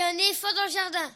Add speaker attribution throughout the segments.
Speaker 1: y a un éléphant dans le jardin.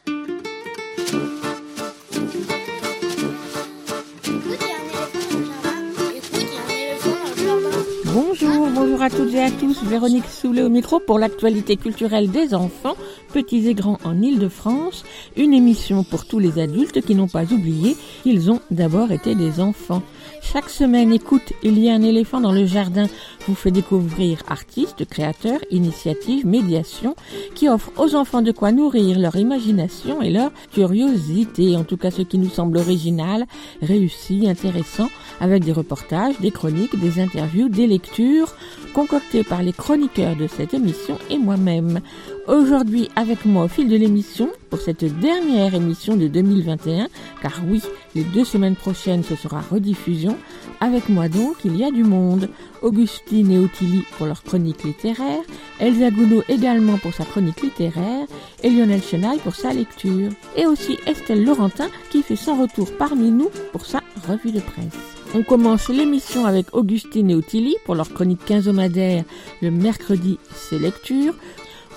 Speaker 2: Bonjour, bonjour à toutes et à tous. Véronique Soulet au micro pour l'actualité culturelle des enfants, petits et grands en Ile-de-France. Une émission pour tous les adultes qui n'ont pas oublié qu'ils ont d'abord été des enfants. Chaque semaine, écoute, il y a un éléphant dans le jardin vous fait découvrir artistes, créateurs, initiatives, médiations qui offrent aux enfants de quoi nourrir leur imagination et leur curiosité, en tout cas ce qui nous semble original, réussi, intéressant, avec des reportages, des chroniques, des interviews, des lectures, concoctées par les chroniqueurs de cette émission et moi-même. Aujourd'hui, avec moi au fil de l'émission, pour cette dernière émission de 2021, car oui, les deux semaines prochaines ce sera rediffusion, avec moi donc il y a du monde. Augustine et Ottilie pour leur chronique littéraire, Elsa Gounod également pour sa chronique littéraire, et Lionel Chenaille pour sa lecture. Et aussi Estelle Laurentin qui fait son retour parmi nous pour sa revue de presse. On commence l'émission avec Augustine et Ottilie pour leur chronique quinzomadaire le mercredi, c'est lecture.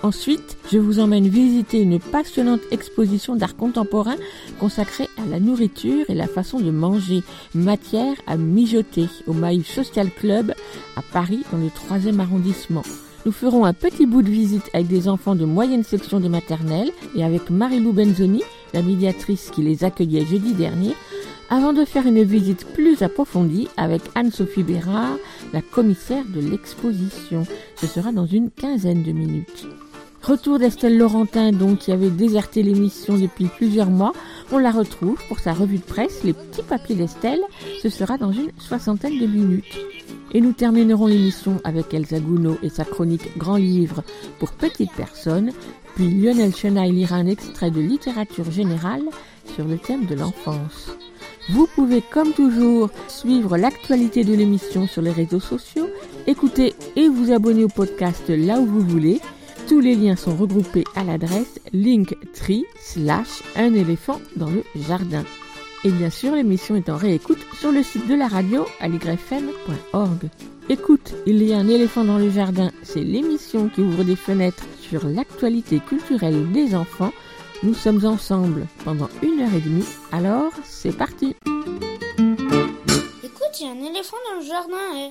Speaker 2: Ensuite, je vous emmène visiter une passionnante exposition d'art contemporain consacrée à la nourriture et la façon de manger, matière à mijoter au Maïf Social Club à Paris dans le 3e arrondissement. Nous ferons un petit bout de visite avec des enfants de moyenne section de maternelle et avec Marilou Benzoni, la médiatrice qui les accueillait jeudi dernier, avant de faire une visite plus approfondie avec Anne-Sophie Bérard, la commissaire de l'exposition. Ce sera dans une quinzaine de minutes. Retour d'Estelle Laurentin, donc, qui avait déserté l'émission depuis plusieurs mois. On la retrouve pour sa revue de presse, Les petits papiers d'Estelle. Ce sera dans une soixantaine de minutes. Et nous terminerons l'émission avec Elsa Gounod et sa chronique Grand Livre pour petites personnes. Puis Lionel Chenaille lira un extrait de littérature générale sur le thème de l'enfance. Vous pouvez, comme toujours, suivre l'actualité de l'émission sur les réseaux sociaux, écouter et vous abonner au podcast là où vous voulez. Tous les liens sont regroupés à l'adresse linktree slash un éléphant dans le jardin. Et bien sûr, l'émission est en réécoute sur le site de la radio aligrefm.org. Écoute, il y a un éléphant dans le jardin, c'est l'émission qui ouvre des fenêtres sur l'actualité culturelle des enfants. Nous sommes ensemble pendant une heure et demie, alors c'est parti
Speaker 1: Écoute, il y a un éléphant dans le jardin. eh.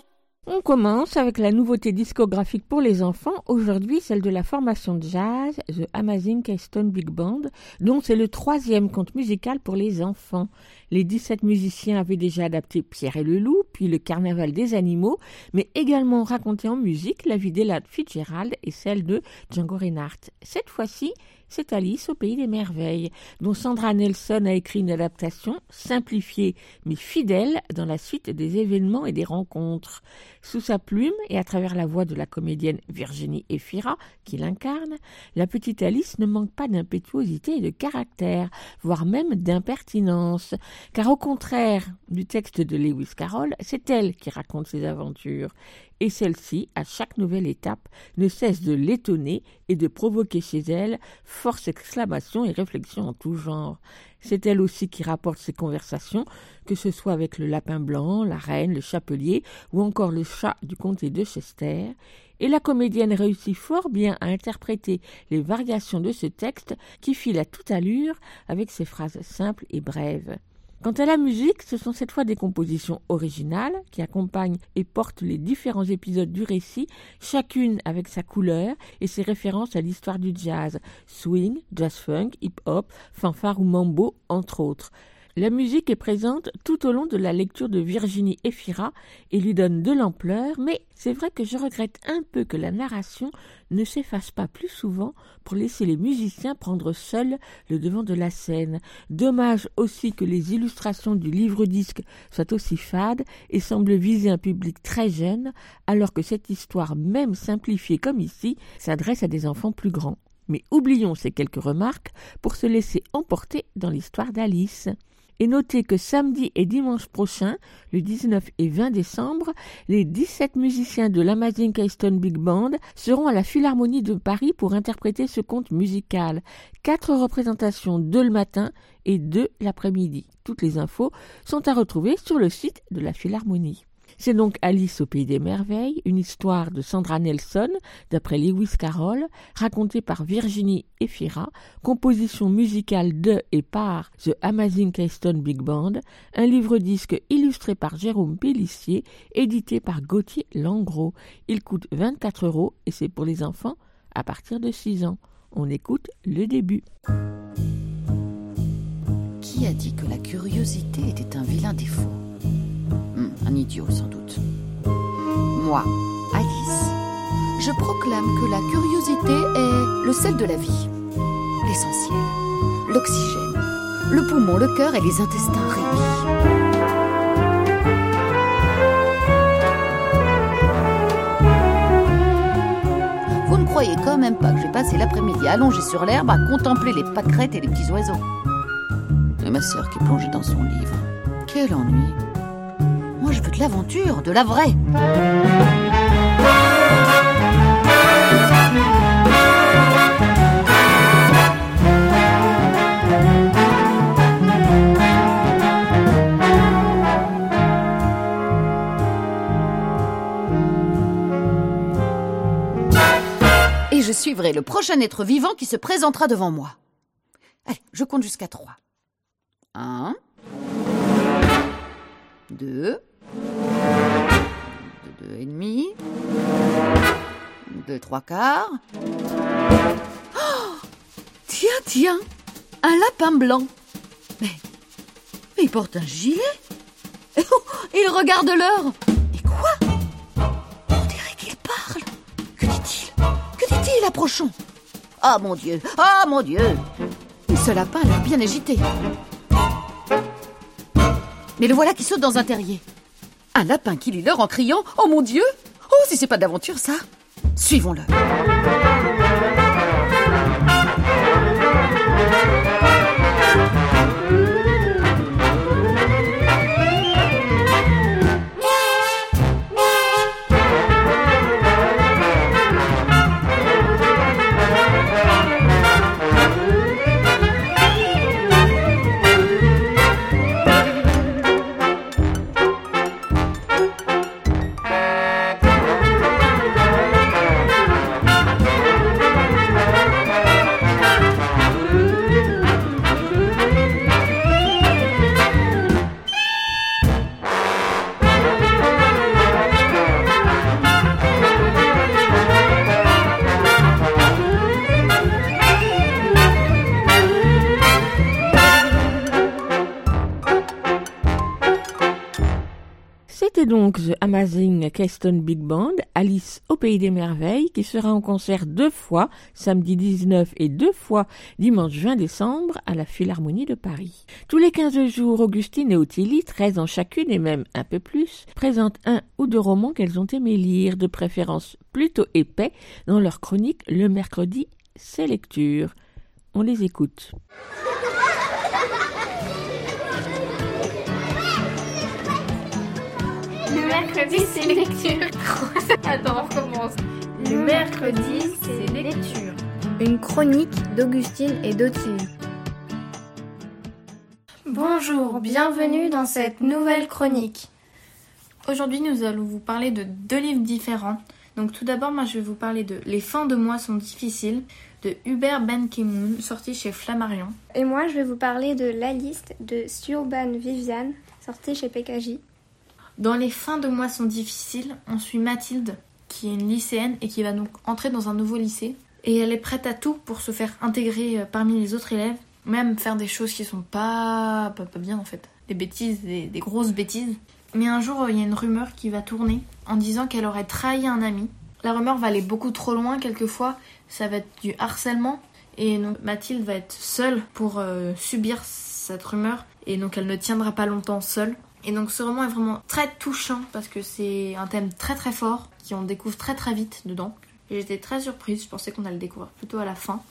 Speaker 2: On commence avec la nouveauté discographique pour les enfants, aujourd'hui celle de la formation de jazz The Amazing Keystone Big Band, dont c'est le troisième conte musical pour les enfants. Les 17 musiciens avaient déjà adapté Pierre et le loup, puis le carnaval des animaux, mais également raconté en musique la vie d'Ella Fitzgerald et celle de Django Reinhardt. Cette fois-ci, c'est Alice au pays des merveilles, dont Sandra Nelson a écrit une adaptation simplifiée mais fidèle dans la suite des événements et des rencontres. Sous sa plume et à travers la voix de la comédienne Virginie Efira, qui l'incarne, la petite Alice ne manque pas d'impétuosité et de caractère, voire même d'impertinence, car au contraire du texte de Lewis Carroll, c'est elle qui raconte ses aventures et celle-ci, à chaque nouvelle étape, ne cesse de l'étonner et de provoquer chez elle force exclamations et réflexions en tout genre. C'est elle aussi qui rapporte ses conversations, que ce soit avec le lapin blanc, la reine, le chapelier ou encore le chat du comté de Chester, et la comédienne réussit fort bien à interpréter les variations de ce texte qui file à toute allure avec ses phrases simples et brèves. Quant à la musique, ce sont cette fois des compositions originales qui accompagnent et portent les différents épisodes du récit, chacune avec sa couleur et ses références à l'histoire du jazz, swing, jazz funk, hip-hop, fanfare ou mambo, entre autres. La musique est présente tout au long de la lecture de Virginie Efira et lui donne de l'ampleur, mais c'est vrai que je regrette un peu que la narration ne s'efface pas plus souvent pour laisser les musiciens prendre seuls le devant de la scène. Dommage aussi que les illustrations du livre-disque soient aussi fades et semblent viser un public très jeune, alors que cette histoire, même simplifiée comme ici, s'adresse à des enfants plus grands. Mais oublions ces quelques remarques pour se laisser emporter dans l'histoire d'Alice. Et notez que samedi et dimanche prochain, le 19 et 20 décembre, les 17 musiciens de l'Amazing Keystone Big Band seront à la Philharmonie de Paris pour interpréter ce conte musical. Quatre représentations, deux le matin et deux l'après-midi. Toutes les infos sont à retrouver sur le site de la Philharmonie. C'est donc Alice au Pays des Merveilles, une histoire de Sandra Nelson, d'après Lewis Carroll, racontée par Virginie Efira, composition musicale de et par The Amazing Keystone Big Band, un livre-disque illustré par Jérôme Pellissier, édité par Gauthier Langros. Il coûte 24 euros et c'est pour les enfants à partir de 6 ans. On écoute le début.
Speaker 3: Qui a dit que la curiosité était un vilain défaut? Un idiot sans doute. Moi, Alice, je proclame que la curiosité est le sel de la vie, l'essentiel, l'oxygène, le poumon, le cœur et les intestins réunis. Vous ne croyez quand même pas que j'ai passé l'après-midi allongée sur l'herbe à contempler les pâquerettes et les petits oiseaux Et ma sœur qui plongeait dans son livre. Quel ennui L'aventure, de la vraie Et je suivrai le prochain être vivant qui se présentera devant moi. Allez, je compte jusqu'à trois. Un. Deux. Deux, et demi. Deux, trois quarts. Oh tiens, tiens, un lapin blanc. Mais, mais il porte un gilet. Oh, il regarde l'heure. Et quoi? On dirait qu'il parle. Que dit-il? Que dit-il, approchons? Ah mon Dieu Ah mon Dieu Ce lapin a l'air bien agité. Mais le voilà qui saute dans un terrier. Un lapin qui lit l'heure en criant Oh mon Dieu Oh, si c'est pas d'aventure, ça Suivons-le.
Speaker 2: The Amazing Keystone Big Band, Alice au Pays des Merveilles, qui sera en concert deux fois, samedi 19 et deux fois dimanche 20 décembre, à la Philharmonie de Paris. Tous les 15 jours, Augustine et Ottilie, 13 ans chacune et même un peu plus, présentent un ou deux romans qu'elles ont aimé lire, de préférence plutôt épais, dans leur chronique le mercredi, c'est lecture. On les écoute.
Speaker 1: Mercredi, c'est lecture. Attends, on recommence. Le mercredi, c'est lecture.
Speaker 4: Une chronique d'Augustine et d'Ottilie.
Speaker 1: Bonjour, bienvenue dans cette nouvelle chronique. Aujourd'hui, nous allons vous parler de deux livres différents. Donc, tout d'abord, moi, je vais vous parler de Les fins de mois sont difficiles de Hubert Ben Kimoun, sorti chez Flammarion.
Speaker 4: Et moi, je vais vous parler de La liste de Siobhan Viviane, sortie chez PKJ.
Speaker 1: Dans Les fins de mois sont difficiles, on suit Mathilde, qui est une lycéenne et qui va donc entrer dans un nouveau lycée. Et elle est prête à tout pour se faire intégrer euh, parmi les autres élèves, même faire des choses qui sont pas, bien en fait. Des bêtises, des, des grosses bêtises. Mais un jour, euh, il y a une rumeur qui va tourner en disant qu'elle aurait trahi un ami. La rumeur va aller beaucoup trop loin quelquefois, ça va être du harcèlement. Et donc Mathilde va être seule pour euh, subir cette rumeur et donc elle ne tiendra pas longtemps seule. Et donc ce roman est vraiment très touchant parce que c'est un thème très très fort qui on découvre très très vite dedans. J'étais très surprise, je pensais qu'on allait le découvrir plutôt à la fin.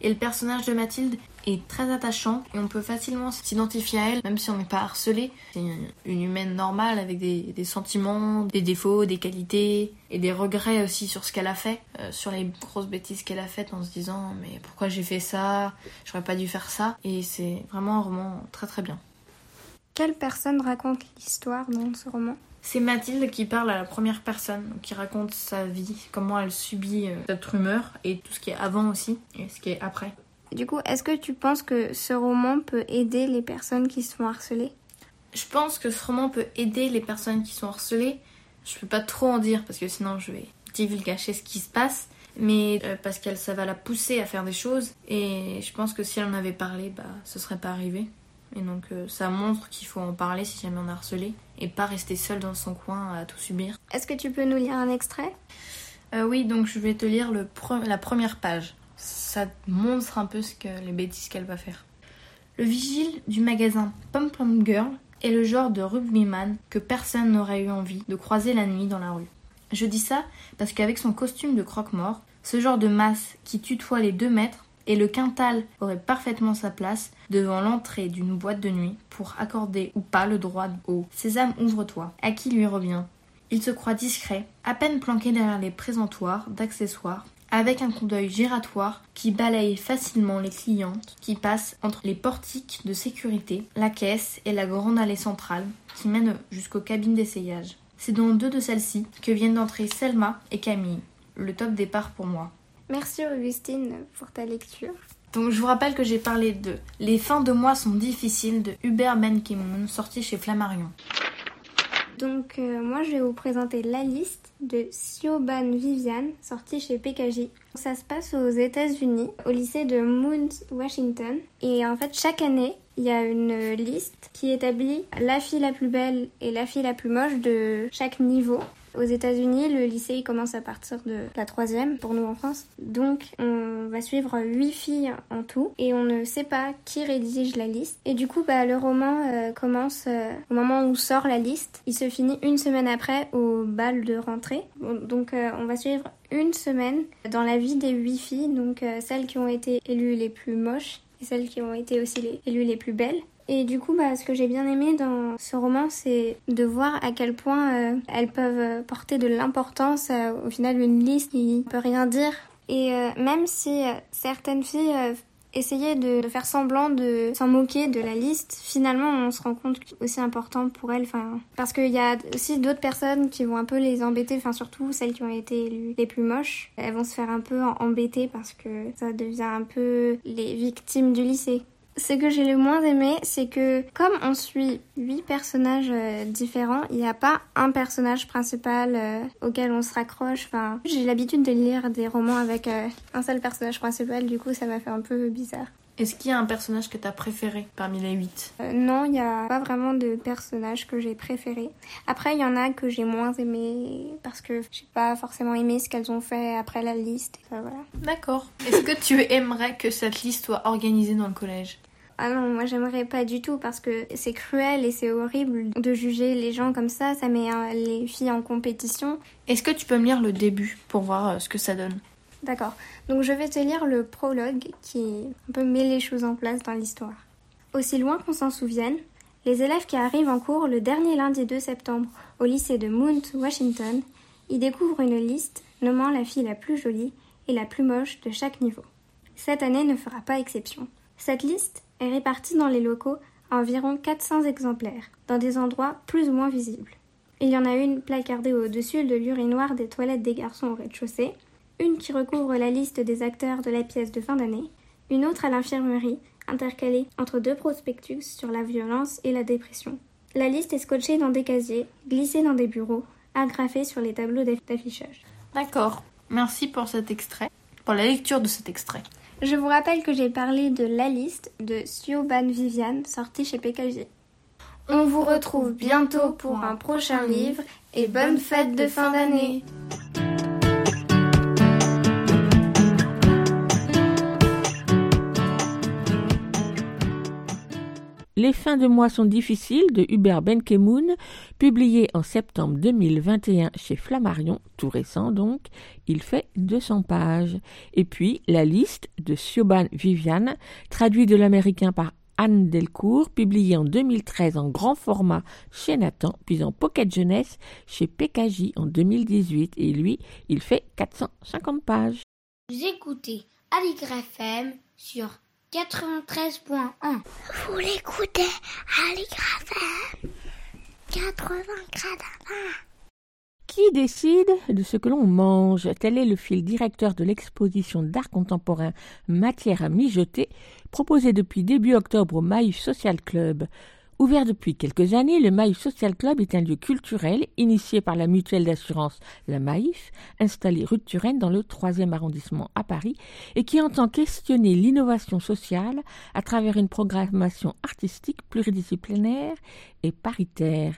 Speaker 1: Et le personnage de Mathilde est très attachant et on peut facilement s'identifier à elle, même si on n'est pas harcelé. C'est une humaine normale avec des, des sentiments, des défauts, des qualités et des regrets aussi sur ce qu'elle a fait, euh, sur les grosses bêtises qu'elle a faites en se disant mais pourquoi j'ai fait ça, j'aurais pas dû faire ça. Et c'est vraiment un roman très très bien.
Speaker 4: Quelle personne raconte l'histoire dans ce roman?
Speaker 1: C'est Mathilde qui parle à la première personne, qui raconte sa vie, comment elle subit euh, cette rumeur et tout ce qui est avant aussi et ce qui est après.
Speaker 4: Du coup, est-ce que tu penses que ce roman peut aider les personnes qui sont harcelées?
Speaker 1: Je pense que ce roman peut aider les personnes qui sont harcelées. Je peux pas trop en dire parce que sinon je vais divulgacher ce qui se passe, mais euh, parce qu'elle ça va la pousser à faire des choses et je pense que si elle en avait parlé, bah ce serait pas arrivé. Et donc euh, ça montre qu'il faut en parler si jamais on est harcelé et pas rester seul dans son coin à tout subir.
Speaker 4: Est-ce que tu peux nous lire un extrait?
Speaker 1: Euh, oui, donc je vais te lire le pre- la première page. Ça montre un peu ce que les bêtises qu'elle va faire. Le vigile du magasin Pom Pom Girl est le genre de rugbyman que personne n'aurait eu envie de croiser la nuit dans la rue. Je dis ça parce qu'avec son costume de croque-mort, ce genre de masse qui tutoie les deux mètres et le quintal aurait parfaitement sa place devant l'entrée d'une boîte de nuit pour accorder ou pas le droit au Sésame ouvre-toi à qui lui revient. Il se croit discret, à peine planqué derrière les présentoirs d'accessoires, avec un coup d'œil giratoire qui balaye facilement les clientes qui passent entre les portiques de sécurité, la caisse et la grande allée centrale qui mène jusqu'aux cabines d'essayage. C'est dans deux de celles-ci que viennent d'entrer Selma et Camille. Le top départ pour moi.
Speaker 4: Merci Augustine pour ta lecture.
Speaker 1: Donc je vous rappelle que j'ai parlé de Les fins de mois sont difficiles de Hubert Ben Kimoun, sorti chez Flammarion.
Speaker 4: Donc euh, moi je vais vous présenter la liste de Siobhan Vivian, sortie chez PKJ. Ça se passe aux États-Unis, au lycée de Mount Washington. Et en fait chaque année, il y a une liste qui établit la fille la plus belle et la fille la plus moche de chaque niveau. Aux États-Unis, le lycée commence à partir de la troisième pour nous en France. Donc, on va suivre huit filles en tout et on ne sait pas qui rédige la liste. Et du coup, bah, le roman euh, commence euh, au moment où sort la liste. Il se finit une semaine après au bal de rentrée. Donc, euh, on va suivre une semaine dans la vie des huit filles, donc celles qui ont été élues les plus moches et celles qui ont été aussi les, élues les plus belles. Et du coup, bah, ce que j'ai bien aimé dans ce roman, c'est de voir à quel point euh, elles peuvent euh, porter de l'importance. euh, au final, une liste qui peut rien dire. Et même si certaines filles essayaient de, faire semblant de s'en moquer de la liste, finalement, on se rend compte que c'est aussi important pour elles. Parce qu'il y a aussi d'autres personnes qui vont un peu les embêter. Enfin, surtout celles qui ont été élues les plus moches. Elles vont se faire un peu embêter parce que ça devient un peu les victimes du lycée. Ce que j'ai le moins aimé, c'est que comme on suit huit personnages euh, différents, il n'y a pas un personnage principal euh, auquel on se raccroche. Enfin, j'ai l'habitude de lire des romans avec euh, un seul personnage principal, du coup ça m'a fait un peu bizarre.
Speaker 1: Est-ce qu'il y a un personnage que t'as préféré parmi les huit?
Speaker 4: Euh, non, il n'y a pas vraiment de personnage que j'ai préféré. Après, il y en a que j'ai moins aimé parce que j'ai pas forcément aimé ce qu'elles ont fait après la liste. Enfin, voilà.
Speaker 1: D'accord. Est-ce que tu aimerais que cette liste soit organisée dans le collège?
Speaker 4: Ah non, moi j'aimerais pas du tout parce que c'est cruel et c'est horrible de juger les gens comme ça. Ça met euh, les filles en compétition.
Speaker 1: Est-ce que tu peux me lire le début pour voir euh, ce que ça donne?
Speaker 4: D'accord. Donc je vais te lire le prologue qui un peu met les choses en place dans l'histoire. Aussi loin qu'on s'en souvienne, les élèves qui arrivent en cours le dernier lundi 2 septembre au lycée de Mount, Washington, y découvrent une liste nommant la fille la plus jolie et la plus moche de chaque niveau. Cette année ne fera pas exception. Cette liste est répartie dans les locaux à environ 400 exemplaires, dans des endroits plus ou moins visibles. Il y en a une placardée au-dessus de l'urinoir des toilettes des garçons au rez-de-chaussée, une qui recouvre la liste des acteurs de la pièce de fin d'année, une autre à l'infirmerie, intercalée entre deux prospectus sur la violence et la dépression. La liste est scotchée dans des casiers, glissée dans des bureaux, agrafée sur les tableaux d'aff- d'affichage.
Speaker 1: D'accord. Merci pour cet extrait, pour la lecture de cet extrait.
Speaker 4: Je vous rappelle que j'ai parlé de La liste de Siobhan Vivian, sortie chez PKJ. On vous retrouve bientôt pour un prochain livre et bonne fête de fin d'année.
Speaker 2: Les fins de mois sont difficiles de Hubert Benkemoun, publié en septembre 2021 chez Flammarion, tout récent donc. Il fait 200 pages. Et puis la liste de Siobhan Viviane, traduit de l'américain par Anne Delcourt, publié en 2013 en grand format chez Nathan, puis en pocket jeunesse chez PKJ en 2018. Et lui, il fait 450 pages.
Speaker 5: Vous écoutez Aligre FM sur
Speaker 4: 93.1.
Speaker 5: Vous l'écoutez à l'IGRAFM 80
Speaker 2: Qui décide de ce que l'on mange? Tel est le fil directeur de l'exposition d'art contemporain Matière à mijoter, proposée depuis début octobre au Maïf Social Club. Ouvert depuis quelques années, le Maïf Social Club est un lieu culturel initié par la mutuelle d'assurance La Maïf, installée rue de Turenne dans le 3e arrondissement à Paris, et qui entend questionner l'innovation sociale à travers une programmation artistique pluridisciplinaire et paritaire.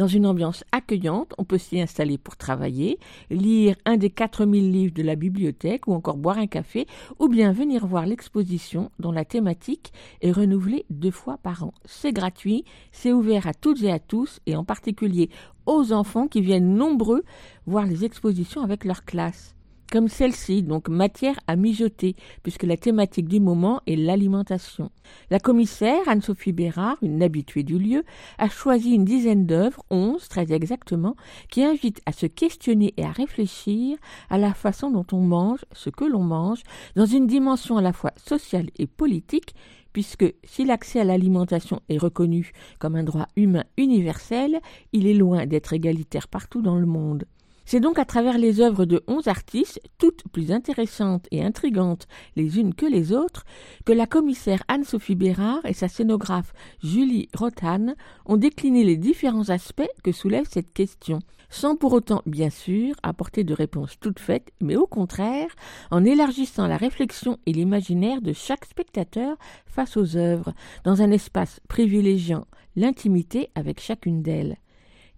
Speaker 2: Dans une ambiance accueillante, on peut s'y installer pour travailler, lire un des 4000 livres de la bibliothèque ou encore boire un café ou bien venir voir l'exposition dont la thématique est renouvelée deux fois par an. C'est gratuit, c'est ouvert à toutes et à tous et en particulier aux enfants qui viennent nombreux voir les expositions avec leur classe comme celle-ci, donc matière à mijoter, puisque la thématique du moment est l'alimentation. La commissaire, Anne-Sophie Bérard, une habituée du lieu, a choisi une dizaine d'œuvres, onze très exactement, qui invitent à se questionner et à réfléchir à la façon dont on mange ce que l'on mange, dans une dimension à la fois sociale et politique, puisque si l'accès à l'alimentation est reconnu comme un droit humain universel, il est loin d'être égalitaire partout dans le monde. C'est donc à travers les œuvres de onze artistes, toutes plus intéressantes et intrigantes les unes que les autres, que la commissaire Anne-Sophie Bérard et sa scénographe Julie Rothan ont décliné les différents aspects que soulève cette question, sans pour autant, bien sûr, apporter de réponses toutes faites, mais au contraire, en élargissant la réflexion et l'imaginaire de chaque spectateur face aux œuvres, dans un espace privilégiant l'intimité avec chacune d'elles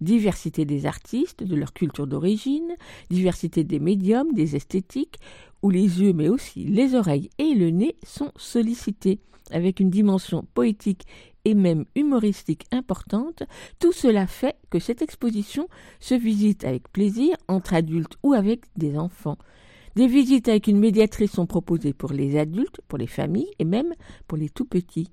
Speaker 2: diversité des artistes, de leur culture d'origine, diversité des médiums, des esthétiques, où les yeux mais aussi les oreilles et le nez sont sollicités, avec une dimension poétique et même humoristique importante, tout cela fait que cette exposition se visite avec plaisir entre adultes ou avec des enfants. Des visites avec une médiatrice sont proposées pour les adultes, pour les familles et même pour les tout petits.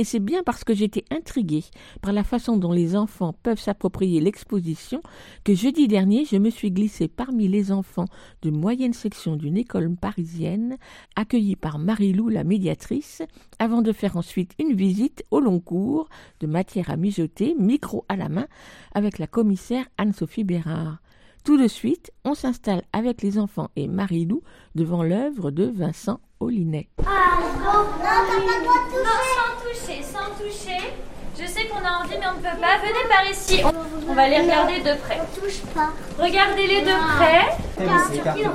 Speaker 2: Et c'est bien parce que j'étais intriguée par la façon dont les enfants peuvent s'approprier l'exposition que jeudi dernier je me suis glissée parmi les enfants de moyenne section d'une école parisienne, accueillie par Marie-Lou la médiatrice, avant de faire ensuite une visite au long cours de matière à mijoter, micro à la main, avec la commissaire Anne-Sophie Bérard. Tout de suite, on s'installe avec les enfants et Marie-Lou devant l'œuvre de Vincent Olinet.
Speaker 5: Ah, non, t'as pas le droit de toucher.
Speaker 6: Non, sans toucher, sans toucher. Je sais qu'on a envie, mais on ne peut pas. Venez par ici. On, on va les regarder de près.
Speaker 5: On touche pas.
Speaker 6: Regardez-les de près.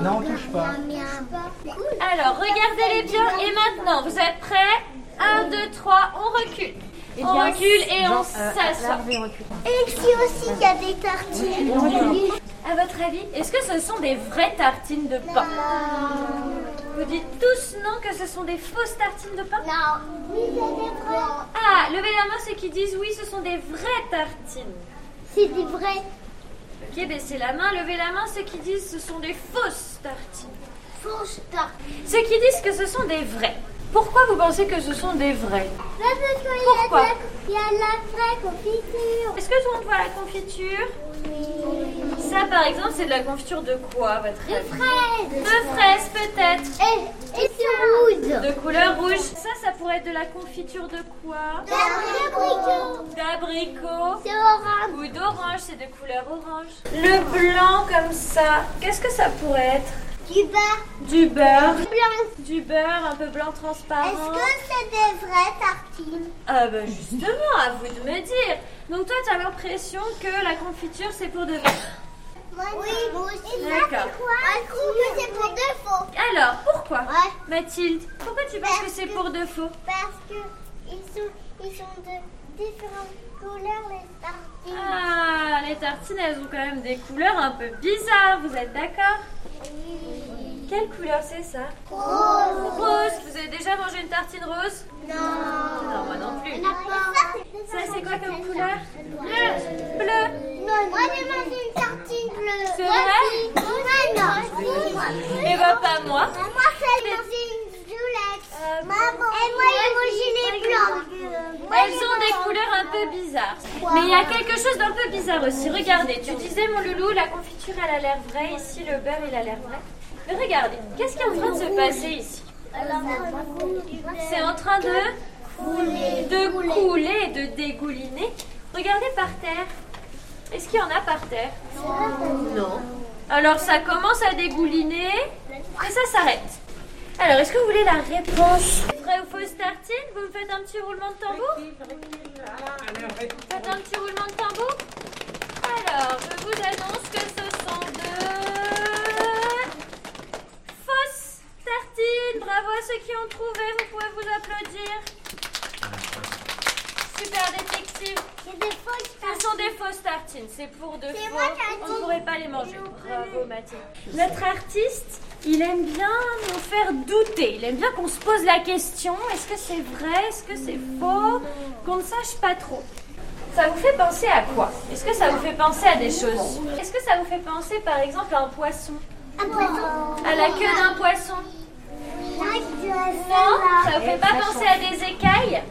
Speaker 7: Non, on touche pas.
Speaker 6: Alors, regardez-les bien. Et maintenant, vous êtes prêts? 1, 2, 3, on recule. On recule et on s'assoit.
Speaker 5: Et ici aussi, il y a des tartines.
Speaker 6: À votre avis, est-ce que ce sont des vraies tartines de pain? Vous dites tous non que ce sont des fausses tartines de pain?
Speaker 5: Non. Oui, c'est des vrais.
Speaker 6: Ah, levez la main ceux qui disent oui, ce sont des vraies tartines.
Speaker 5: C'est des vrais.
Speaker 6: Ok, baissez la main, levez la main ceux qui disent ce sont des fausses tartines.
Speaker 5: Fausses tartines.
Speaker 6: Ceux qui disent que ce sont des vraies. Pourquoi vous pensez que ce sont des vraies
Speaker 5: Là, parce qu'il y, a
Speaker 6: Pourquoi
Speaker 5: il y a de la vraie confiture.
Speaker 6: Est-ce que tout le monde voit la confiture? Ça, par exemple, c'est de la confiture de quoi, votre
Speaker 5: De fraises.
Speaker 6: De fraises, peut-être.
Speaker 5: Et, et c'est rouge.
Speaker 6: De couleur rouge. Ça, ça pourrait être de la confiture de quoi?
Speaker 5: D'abricot.
Speaker 6: D'abricot.
Speaker 5: C'est orange.
Speaker 6: Ou d'orange, c'est de couleur orange. Le blanc comme ça, qu'est-ce que ça pourrait être?
Speaker 5: Du beurre
Speaker 6: Du beurre.
Speaker 5: blanc.
Speaker 6: Du beurre un peu blanc transparent.
Speaker 5: Est-ce que c'est des vraies tartines
Speaker 6: Ah bah justement, à vous de me dire. Donc toi, tu as l'impression que la confiture, c'est pour de vrai.
Speaker 5: Oui, moi aussi.
Speaker 6: D'accord.
Speaker 5: Je trouve que c'est pour de faux.
Speaker 6: Alors, pourquoi
Speaker 5: Ouais.
Speaker 6: Mathilde, pourquoi tu penses que c'est pour de faux?
Speaker 5: Parce que ils sont, ils sont de différentes couleurs, les tartines.
Speaker 6: Ah, les tartines, elles ont quand même des couleurs un peu bizarres, vous êtes d'accord? Quelle couleur c'est ça?
Speaker 5: Rose.
Speaker 6: Rose, vous avez déjà mangé une tartine rose?
Speaker 5: Non.
Speaker 6: Non, moi non plus.
Speaker 5: Ça,
Speaker 6: c'est quoi comme couleur?
Speaker 5: Bleu.
Speaker 6: Bleu.
Speaker 5: Non, moi j'ai mangé une tartine bleue.
Speaker 6: C'est vrai?
Speaker 5: Moi non.
Speaker 6: Et bah pas moi.
Speaker 5: Moi j'ai mangé une violette.
Speaker 6: Euh,
Speaker 5: Maman. Et moi j'ai mangé les blancs. Moi,
Speaker 6: Elles ont des couleurs un peu bizarres. Mais il y a quelque chose d'un peu bizarre aussi. Regardez, tu disais mon loulou, la confiture elle a l'air vraie, ici le beurre il a l'air vrai. Mais regardez, qu'est-ce qui est en train de se passer ici? C'est en train de de couler, de dégouliner. Regardez par terre. Est-ce qu'il y en a par terre? Non. Alors ça commence à dégouliner et ça s'arrête. Alors, est-ce que vous voulez la réponse Vrai ou fausse tartine Vous me faites un petit roulement de tambour Faites un petit roulement de tambour Alors, je vous annonce que ce sont deux fausses tartines. Bravo à ceux qui ont trouvé, vous pouvez vous applaudir. Super détective. Ce sont des fausses tartines, c'est pour de faux. On ne pourrait pas les manger. Bravo Mathilde. Notre artiste, il aime bien nous faire douter. Il aime bien qu'on se pose la question. Est-ce que c'est vrai? Est-ce que c'est faux? Qu'on ne sache pas trop. Ça vous fait penser à quoi? Est-ce que ça vous fait penser à des choses? Est-ce que ça vous fait penser par exemple à un poisson? À la queue d'un poisson? Non? Ça vous fait pas penser à des écailles?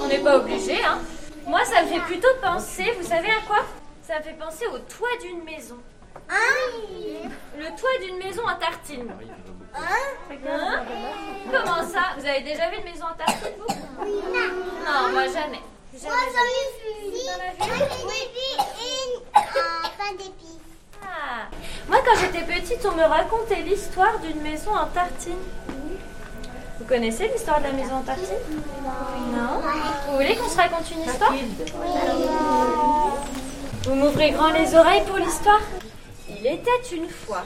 Speaker 6: On n'est pas obligé, hein. Moi, ça me fait plutôt penser, vous savez à quoi? Ça me fait penser au toit d'une maison. Le toit d'une maison en tartine. Hein? Comment ça? Vous avez déjà vu une maison en tartine, vous? Non, moi jamais. Jamais, jamais. Ah. Moi, quand j'étais petite, on me racontait l'histoire d'une maison en tartine. Vous connaissez l'histoire de la maison en tartine? Non. Vous voulez qu'on se raconte une histoire? Vous m'ouvrez grand les oreilles pour l'histoire? Il était une fois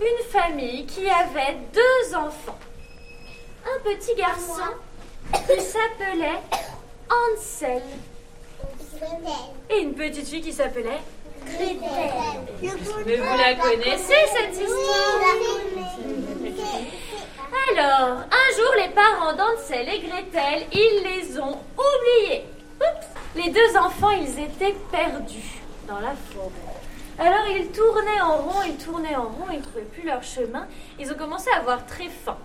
Speaker 6: une famille qui avait deux enfants. Un petit garçon qui s'appelait Hansel et une petite fille qui s'appelait Mais vous la connaissez cette histoire? Alors, un jour, les parents d'Hansel et Gretel, ils les ont oubliés. Oups les deux enfants, ils étaient perdus dans la forêt. Alors ils tournaient en rond, ils tournaient en rond, ils ne trouvaient plus leur chemin. Ils ont commencé à avoir très faim.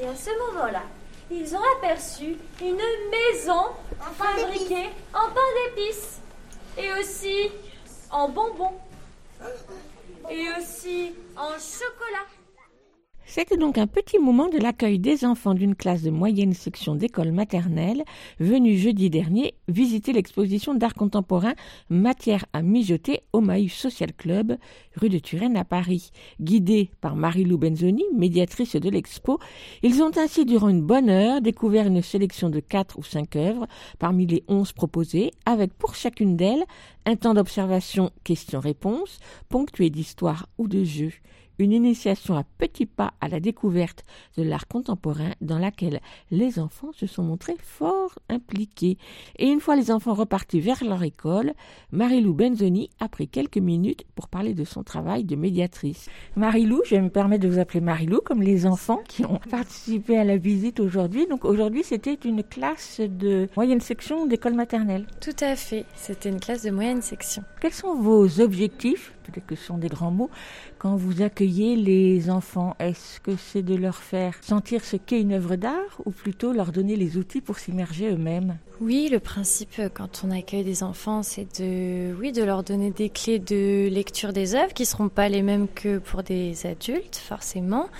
Speaker 6: Et à ce moment-là, ils ont aperçu une maison fabriquée en pain d'épices et aussi en bonbons et aussi en chocolat.
Speaker 2: C'était donc un petit moment de l'accueil des enfants d'une classe de moyenne section d'école maternelle venus jeudi dernier visiter l'exposition d'art contemporain Matière à mijoter au Maïf Social Club, rue de Turenne à Paris. Guidés par Marie-Lou Benzoni, médiatrice de l'expo, ils ont ainsi durant une bonne heure découvert une sélection de quatre ou cinq œuvres parmi les onze proposées, avec pour chacune d'elles un temps d'observation questions-réponses, ponctué d'histoire ou de jeux une initiation à petits pas à la découverte de l'art contemporain dans laquelle les enfants se sont montrés fort impliqués. Et une fois les enfants repartis vers leur école, Marilou Benzoni a pris quelques minutes pour parler de son travail de médiatrice. Marilou, je vais me permettre de vous appeler Marilou, comme les enfants qui ont participé à la visite aujourd'hui. Donc aujourd'hui, c'était une classe de moyenne section d'école maternelle.
Speaker 8: Tout à fait, c'était une classe de moyenne section.
Speaker 2: Quels sont vos objectifs Peut-être que ce sont des grands mots quand vous accueillez les enfants? Est-ce que c'est de leur faire sentir ce qu'est une œuvre d'art ou plutôt leur donner les outils pour s'immerger eux-mêmes?
Speaker 8: Oui, le principe quand on accueille des enfants, c'est de, oui, de leur donner des clés de lecture des œuvres qui ne seront pas les mêmes que pour des adultes, forcément.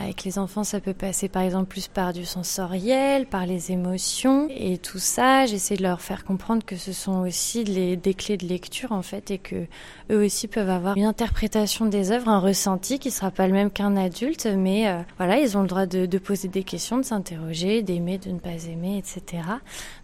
Speaker 8: Avec les enfants, ça peut passer par exemple plus par du sensoriel, par les émotions et tout ça. J'essaie de leur faire comprendre que ce sont aussi les, des clés de lecture en fait et que eux aussi peuvent avoir une interprétation des œuvres, un ressenti qui sera pas le même qu'un adulte, mais euh, voilà, ils ont le droit de, de poser des questions, de s'interroger, d'aimer, de ne pas aimer, etc.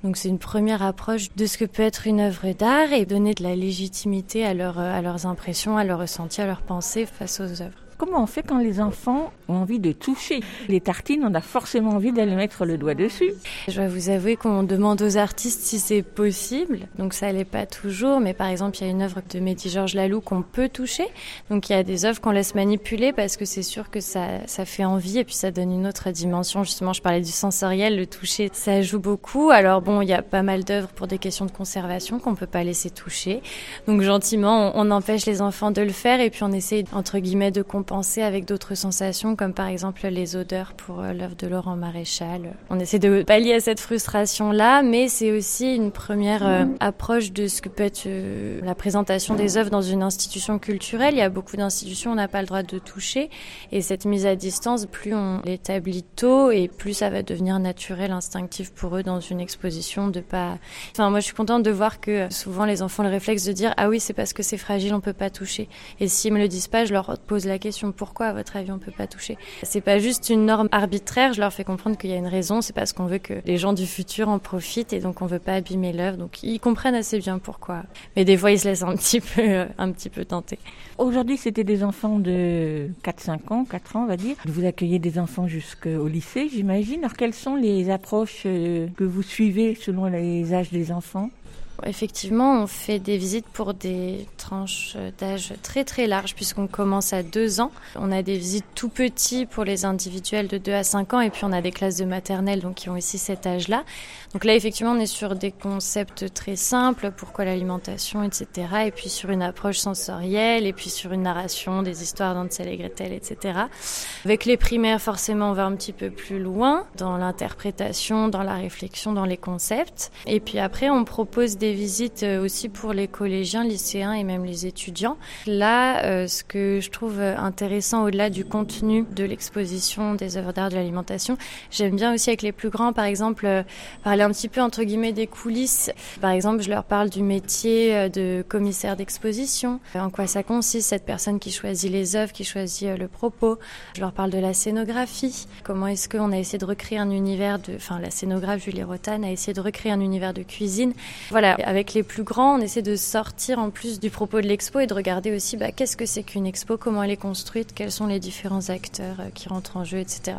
Speaker 8: Donc c'est une première approche de ce que peut être une œuvre d'art et donner de la légitimité à, à leurs impressions, à leurs ressentis, à leurs pensées face aux œuvres.
Speaker 2: Comment on fait quand les enfants ont envie de toucher les tartines On a forcément envie d'aller mettre le doigt dessus.
Speaker 8: Je dois vous avouer qu'on demande aux artistes si c'est possible. Donc ça l'est pas toujours, mais par exemple il y a une œuvre de Mehdi Georges Laloux qu'on peut toucher. Donc il y a des œuvres qu'on laisse manipuler parce que c'est sûr que ça, ça fait envie et puis ça donne une autre dimension. Justement, je parlais du sensoriel, le toucher, ça joue beaucoup. Alors bon, il y a pas mal d'œuvres pour des questions de conservation qu'on peut pas laisser toucher. Donc gentiment, on, on empêche les enfants de le faire et puis on essaye entre guillemets de compenser compenser avec d'autres sensations, comme par exemple les odeurs pour euh, l'œuvre de Laurent Maréchal. On essaie de pallier à cette frustration-là, mais c'est aussi une première euh, approche de ce que peut être euh, la présentation des œuvres dans une institution culturelle. Il y a beaucoup d'institutions, on n'a pas le droit de toucher, et cette mise à distance, plus on l'établit tôt, et plus ça va devenir naturel, instinctif pour eux dans une exposition de pas. Enfin, moi, je suis contente de voir que souvent les enfants ont le réflexe de dire ah oui, c'est parce que c'est fragile, on peut pas toucher. Et s'ils me le disent pas, je leur pose la question pourquoi à votre avis on peut pas toucher. C'est pas juste une norme arbitraire, je leur fais comprendre qu'il y a une raison, c'est parce qu'on veut que les gens du futur en profitent et donc on veut pas abîmer l'œuvre. Donc ils comprennent assez bien pourquoi. Mais des fois ils se laissent un petit peu, un petit peu tenter.
Speaker 2: Aujourd'hui, c'était des enfants de 4-5 ans, 4 ans, on va dire. Vous accueillez des enfants jusqu'au lycée, j'imagine. Alors, quelles sont les approches euh, que vous suivez selon les âges des enfants?
Speaker 8: Effectivement, on fait des visites pour des tranches d'âge très très larges puisqu'on commence à 2 ans. On a des visites tout petits pour les individuels de 2 à 5 ans et puis on a des classes de maternelle donc qui ont aussi cet âge-là. Donc là, effectivement, on est sur des concepts très simples, pourquoi l'alimentation, etc. Et puis sur une approche sensorielle et puis sur une narration des histoires d'Ansel et Gretel, etc. Avec les primaires, forcément, on va un petit peu plus loin dans l'interprétation, dans la réflexion, dans les concepts. Et puis après, on propose des visites euh, aussi pour les collégiens, lycéens et même les étudiants. Là, euh, ce que je trouve intéressant au-delà du contenu de l'exposition des œuvres d'art de l'alimentation, j'aime bien aussi avec les plus grands, par exemple, euh, parler un petit peu entre guillemets des coulisses. Par exemple, je leur parle du métier de commissaire d'exposition, en quoi ça consiste, cette personne qui choisit les œuvres, qui choisit le propos. Je leur parle de la scénographie, comment est-ce qu'on a essayé de recréer un univers de, enfin, la scénographe Julie Rotan a essayé de recréer un univers de cuisine. Voilà, avec les plus grands, on essaie de sortir en plus du propos de l'expo et de regarder aussi bah, qu'est-ce que c'est qu'une expo, comment elle est construite, quels sont les différents acteurs euh, qui rentrent en jeu, etc.